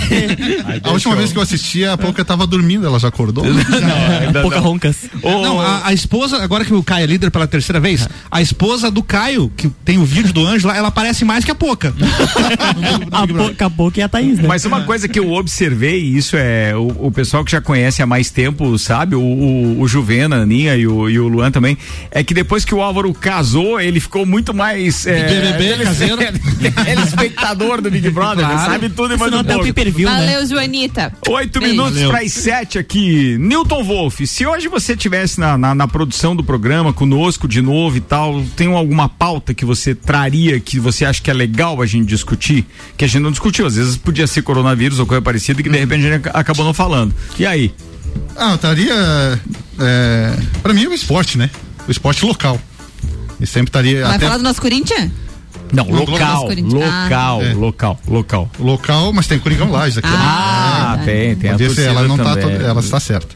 Speaker 4: A última vez que eu assisti, a pouca tava dormindo, ela já acordou. né?
Speaker 3: Pouca roncas.
Speaker 6: Não, a, a esposa, agora que o Caio é líder pela terceira vez, a esposa do Caio, que tem o vídeo do Ângelo, ela aparece mais que a Poca.
Speaker 3: A pouca, a pouca e a Thaís, né?
Speaker 2: Mas uma coisa que eu observei, e isso é o, o pessoal que já conhece há mais tempo, sabe? O, o, o Juvena, a Aninha e o, e o Luan também, é que depois que o Álvaro casou, ele ficou muito mais. É,
Speaker 6: BBB <laughs> caseiro. <laughs>
Speaker 2: ele é espectador do Big Brother, ele
Speaker 6: Claro.
Speaker 2: sabe tudo e mais um pouco.
Speaker 3: né?
Speaker 5: Valeu, Joanita.
Speaker 2: Oito
Speaker 5: Beijo.
Speaker 2: minutos para as sete aqui. Newton Wolf, se hoje você tivesse na, na, na produção do programa conosco de novo e tal, tem alguma pauta que você traria que você acha que é legal a gente discutir? Que a gente não discutiu. Às vezes podia ser coronavírus ou coisa parecida e que de repente a gente ac- acabou não falando. E aí?
Speaker 4: Ah, eu estaria. É, pra mim é o esporte, né? O esporte local. E sempre estaria.
Speaker 5: Vai
Speaker 4: até
Speaker 5: falar do nosso Corinthians?
Speaker 2: Não,
Speaker 4: Não,
Speaker 2: local, local,
Speaker 4: Ah. É.
Speaker 2: local, local.
Speaker 4: local, mas tem Coringão Lages aqui.
Speaker 2: Ah,
Speaker 5: verdade.
Speaker 2: tem, tem a
Speaker 4: Pode ver se
Speaker 2: torcida
Speaker 4: ela não tá,
Speaker 2: também.
Speaker 4: to- ela está certa.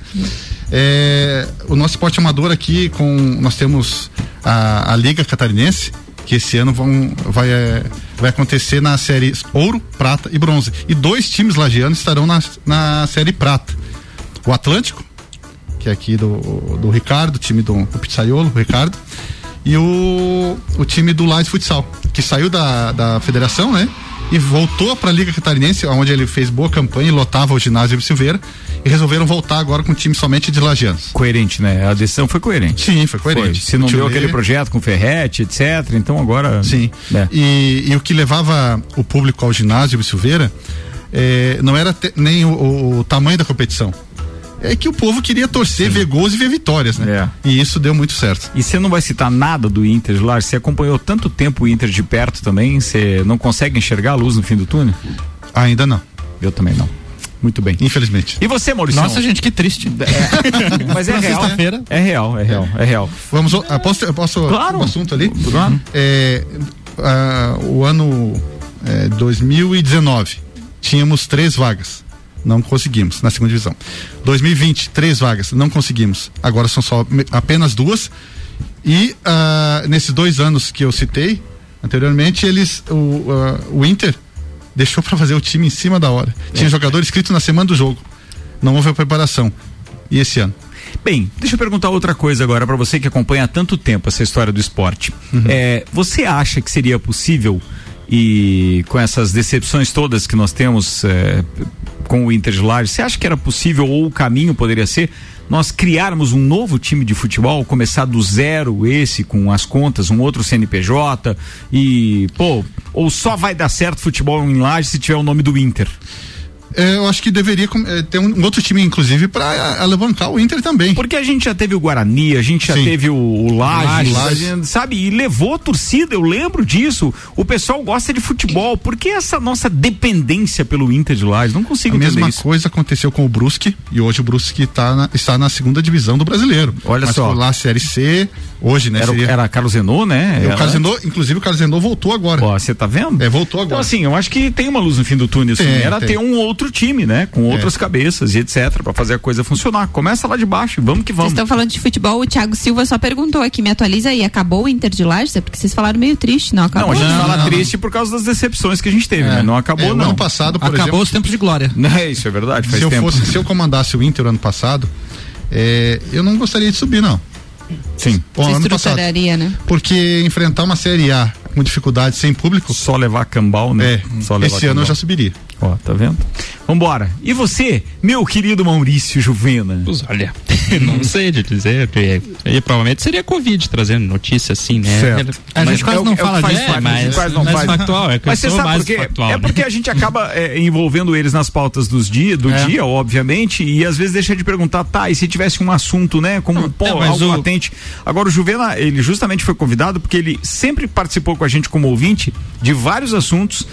Speaker 4: É, o nosso esporte amador aqui com nós temos a, a Liga Catarinense que esse ano vão, vai, é, vai acontecer na série ouro, prata e bronze. E dois times lagianos estarão na, na série prata. O Atlântico, que é aqui do, do Ricardo, time do, do Pizzaiolo, o Ricardo, e o, o time do Lages Futsal, que saiu da, da federação, né? E voltou para a Liga Catarinense, onde ele fez boa campanha e lotava o ginásio Silveira. E resolveram voltar agora com um time somente de lagianos.
Speaker 2: Coerente, né? A decisão foi coerente.
Speaker 4: Sim, foi coerente.
Speaker 2: Foi. Se não deu aquele projeto com Ferrete, etc. Então agora.
Speaker 4: Sim.
Speaker 2: É.
Speaker 4: E, e o que levava o público ao ginásio Silveira eh, não era te- nem o, o- o tamanho da competição. É que o povo queria torcer, ver gols e ver vitórias, né? E isso deu muito certo.
Speaker 2: E você não vai citar nada do Inter, Lar? Você acompanhou tanto tempo o Inter de perto também? Você não consegue enxergar a luz no fim do túnel?
Speaker 4: Ainda não.
Speaker 2: Eu também não. Muito bem.
Speaker 4: Infelizmente.
Speaker 2: E você, Maurício?
Speaker 6: Nossa, gente, que triste. <laughs>
Speaker 2: Mas é real.
Speaker 6: sexta-feira.
Speaker 2: É real, é real, é real.
Speaker 4: Vamos, ah, posso, eu posso
Speaker 2: Claro.
Speaker 4: um assunto ali?
Speaker 2: Claro.
Speaker 4: É, ah, o ano é, 2019 tínhamos três vagas. Não conseguimos na segunda divisão. 2020, três vagas, não conseguimos. Agora são só apenas duas. E ah, nesses dois anos que eu citei anteriormente, eles o, ah, o Inter deixou para fazer o time em cima da hora. Tinha jogador escrito na semana do jogo. Não houve a preparação. E esse ano?
Speaker 2: Bem, deixa eu perguntar outra coisa agora para você que acompanha há tanto tempo essa história do esporte. É, você acha que seria possível e com essas decepções todas que nós temos é, com o Inter de Lages, você acha que era possível ou o caminho poderia ser nós criarmos um novo time de futebol, começar do zero esse com as contas, um outro CNPJ e pô, ou só vai dar certo futebol em Lages se tiver o nome do Inter?
Speaker 4: É, eu acho que deveria é, ter um, outro time, inclusive, para alavancar o Inter também.
Speaker 2: Porque a gente já teve o Guarani, a gente já Sim. teve o, o Lages, Lages. sabe? E levou a torcida, eu lembro disso. O pessoal gosta de futebol. Por que essa nossa dependência pelo Inter de Lages? Não consigo
Speaker 4: a
Speaker 2: entender
Speaker 4: mesma
Speaker 2: isso.
Speaker 4: coisa aconteceu com o Brusque e hoje o Brusque tá na, está na segunda divisão do brasileiro.
Speaker 2: Olha
Speaker 4: Mas
Speaker 2: só.
Speaker 4: lá Série C, hoje, né?
Speaker 2: Era,
Speaker 4: seria...
Speaker 2: era Carlos Zenô, né?
Speaker 4: É, o Carlos Zenô, inclusive o Carlos Zenô voltou agora.
Speaker 2: Ó, você tá vendo?
Speaker 4: É, voltou agora.
Speaker 2: Então, assim, eu acho que tem uma luz no fim do túnel. Assim,
Speaker 4: Tem,
Speaker 2: era
Speaker 4: tem.
Speaker 2: ter um outro time, né? Com outras cabeças e etc. Pra fazer a coisa funcionar. Começa lá de baixo, vamos que
Speaker 5: Vocês
Speaker 2: vamos.
Speaker 5: estão falando de futebol, o Thiago Silva só perguntou aqui, me atualiza aí, acabou o Inter de Lages? É porque vocês falaram meio triste, não acabou?
Speaker 2: Não, a gente
Speaker 4: Não,
Speaker 2: fala
Speaker 4: não,
Speaker 2: triste por causa das decepções que a gente teve,
Speaker 6: É.
Speaker 2: né? Não acabou,
Speaker 4: É,
Speaker 2: não.
Speaker 4: ano passado, por
Speaker 6: Acabou
Speaker 4: exemplo,
Speaker 6: os tempos de glória. <laughs>
Speaker 2: É, isso é verdade, faz
Speaker 4: se eu
Speaker 2: tempo.
Speaker 4: fosse, se eu comandasse o Inter ano passado, é, eu não gostaria de subir, não.
Speaker 2: Sim.
Speaker 4: Bom, ano passado.
Speaker 5: né?
Speaker 4: Porque enfrentar uma Série A com dificuldade sem público,
Speaker 2: Só levar cambal, né?
Speaker 4: é,
Speaker 2: Só levar
Speaker 4: esse ano eu
Speaker 2: cambal.
Speaker 4: já subiria.
Speaker 2: Ó, tá vendo? Vambora. E você, meu querido Maurício Juvena?
Speaker 7: Pois olha, <laughs> não sei de dizer. E, e provavelmente seria Covid trazendo notícia assim, né?
Speaker 2: Certo.
Speaker 6: A gente
Speaker 2: Mas
Speaker 6: quase
Speaker 2: é
Speaker 6: não
Speaker 2: é
Speaker 6: fala
Speaker 2: faz
Speaker 6: disso,
Speaker 7: mas-
Speaker 2: quase não faz.
Speaker 7: factual, é que
Speaker 2: Mas você sabe
Speaker 7: mais
Speaker 2: por quê?
Speaker 7: factual,
Speaker 2: É
Speaker 7: né?
Speaker 2: porque a gente acaba é, envolvendo eles nas pautas dos dia, do
Speaker 6: É.
Speaker 2: dia, obviamente, e às vezes deixa de perguntar, tá, e se tivesse um assunto, né, como pô,
Speaker 6: é, mas
Speaker 2: algo
Speaker 6: o-
Speaker 2: latente. Agora o Juvena, ele justamente foi convidado porque ele sempre participou com a gente como ouvinte de vários assuntos.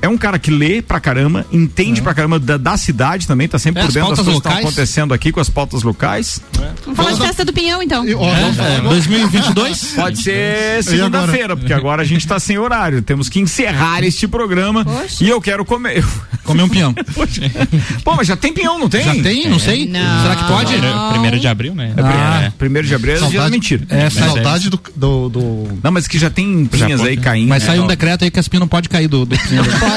Speaker 2: É um cara que lê pra caramba, entende pra caramba da, da cidade também, tá sempre
Speaker 6: É,
Speaker 2: por
Speaker 6: as
Speaker 2: dentro das coisas que estão
Speaker 6: locais.
Speaker 2: acontecendo aqui com as pautas locais.
Speaker 5: Vamos falar de festa do Pinhão, então.
Speaker 4: Ó,
Speaker 6: É,
Speaker 4: agora.
Speaker 6: 2022? <laughs>
Speaker 2: Pode ser segunda-feira, porque agora a gente tá sem horário. Temos que encerrar este programa.
Speaker 5: Poxa.
Speaker 2: E eu quero comer.
Speaker 6: Comer um pinhão. <laughs>
Speaker 2: Pô, mas já tem pinhão, não tem?
Speaker 6: Já tem? Não sei.
Speaker 5: Não.
Speaker 6: Será que pode?
Speaker 7: Primeiro, primeiro de abril, né?
Speaker 2: É,
Speaker 6: Ah.
Speaker 2: é, primeiro de abril é dia da mentira.
Speaker 6: É, sai-
Speaker 4: saudade do, do, do-
Speaker 2: Não, mas que já tem pinhas aí caindo.
Speaker 6: Mas
Speaker 2: né?
Speaker 6: saiu um decreto aí que a espinha não pode cair do, do pinhão. <laughs>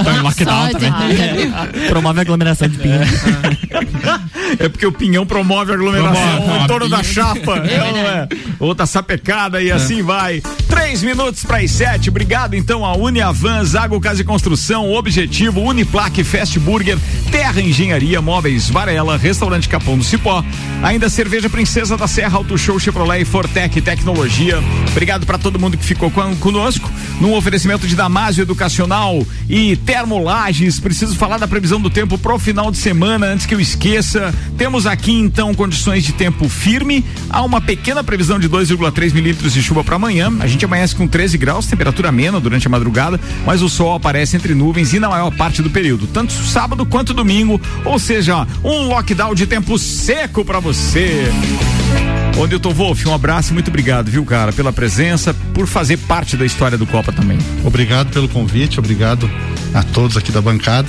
Speaker 7: Então, em lockdown também. <laughs>
Speaker 3: Promove a aglomeração de pinho.
Speaker 2: É porque o pinhão promove a aglomeração
Speaker 7: Promove,
Speaker 2: em torno da
Speaker 7: pinho.
Speaker 2: chapa. É, não é? Outra sapecada e assim vai. Três minutos para as sete. Obrigado então a Uniavan, Zago Casa e Construção, Objetivo, Uniplaque, Fast Burger, Terra Engenharia, Móveis Varela, Restaurante Capão do Cipó. Ainda Cerveja Princesa da Serra, Auto Show Chevrolet e Fortec Tecnologia. Obrigado para todo mundo que ficou conosco num oferecimento de Damásio Educacional e Termolages. Preciso falar da previsão do tempo pro final de semana antes que eu esqueça. Temos aqui então condições de tempo firme. Há uma pequena previsão de 2,3 milímetros de chuva para amanhã. A gente amanhece com 13 graus, temperatura amena durante a madrugada, mas o sol aparece entre nuvens e na maior parte do período, tanto sábado quanto domingo, ou seja, um lockdown de tempo seco para você. Ô Nilton Wolf, um abraço muito obrigado, viu, cara, pela presença, por fazer parte da história do Copa também.
Speaker 4: Obrigado pelo convite, obrigado a todos aqui da bancada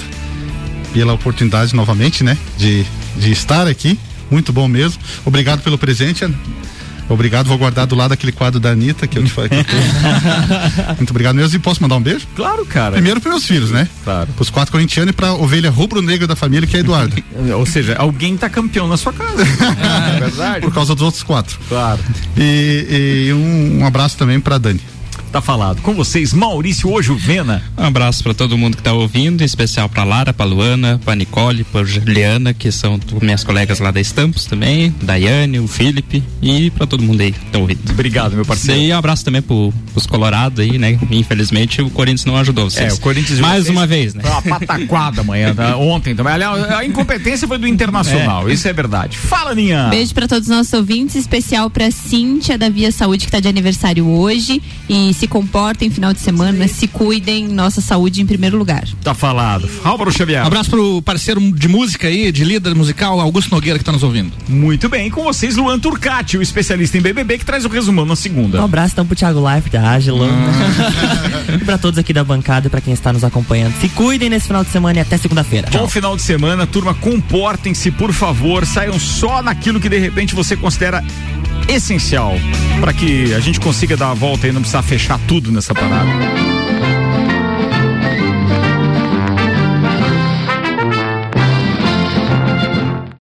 Speaker 4: pela oportunidade novamente, né, de, de estar aqui. Muito bom mesmo. Obrigado pelo presente. Obrigado, vou guardar do lado aquele quadro da Anitta que eu te falei. <laughs> Muito obrigado mesmo. E posso mandar um beijo?
Speaker 2: Claro, cara.
Speaker 4: Primeiro para meus filhos, né?
Speaker 2: Claro.
Speaker 4: Para os quatro corintianos e para a ovelha rubro-negra da família, que é Eduardo. <laughs>
Speaker 2: Ou seja, alguém tá campeão na sua casa. <laughs> é verdade.
Speaker 4: Por causa dos outros quatro.
Speaker 2: Claro.
Speaker 4: E, e um, um abraço também para Dani.
Speaker 2: Tá falado. Com vocês, Maurício Ojuvena.
Speaker 7: Um abraço para todo mundo que tá ouvindo, em especial pra Lara, pra Luana, pra Nicole, pra Juliana, que são minhas colegas lá da Estampos também, Daiane, o Felipe e pra todo mundo aí que tá ouvindo.
Speaker 2: Obrigado, meu parceiro.
Speaker 7: E um abraço também pro, pros Colorados aí, né? Infelizmente o Corinthians não ajudou vocês.
Speaker 2: É, o Corinthians
Speaker 7: Mais uma vez, né?
Speaker 2: Foi uma pataquada <laughs> amanhã, tá? ontem também. Aliás, a incompetência foi do Internacional, isso é verdade. Fala, Ninha.
Speaker 5: Beijo pra todos os nossos ouvintes, especial pra Cíntia da Via Saúde que tá de aniversário hoje e se comportem final de semana, se cuidem, nossa saúde em primeiro lugar.
Speaker 2: Tá falado. Álvaro Xavier.
Speaker 6: Um abraço pro parceiro de música aí, de líder musical, Augusto Nogueira, que tá nos ouvindo.
Speaker 2: Muito bem, com vocês, Luan Turcati, o especialista em BBB, que traz o resumão na segunda.
Speaker 3: Um abraço então pro Thiago Life, da Ágila. <laughs> e pra todos aqui da bancada e pra quem está nos acompanhando. Se cuidem nesse final de semana e até segunda-feira.
Speaker 2: Bom final de semana, turma, comportem-se, por favor, saiam só naquilo que de repente você considera essencial para que a gente consiga dar a volta e não precisar fechar tudo nessa parada.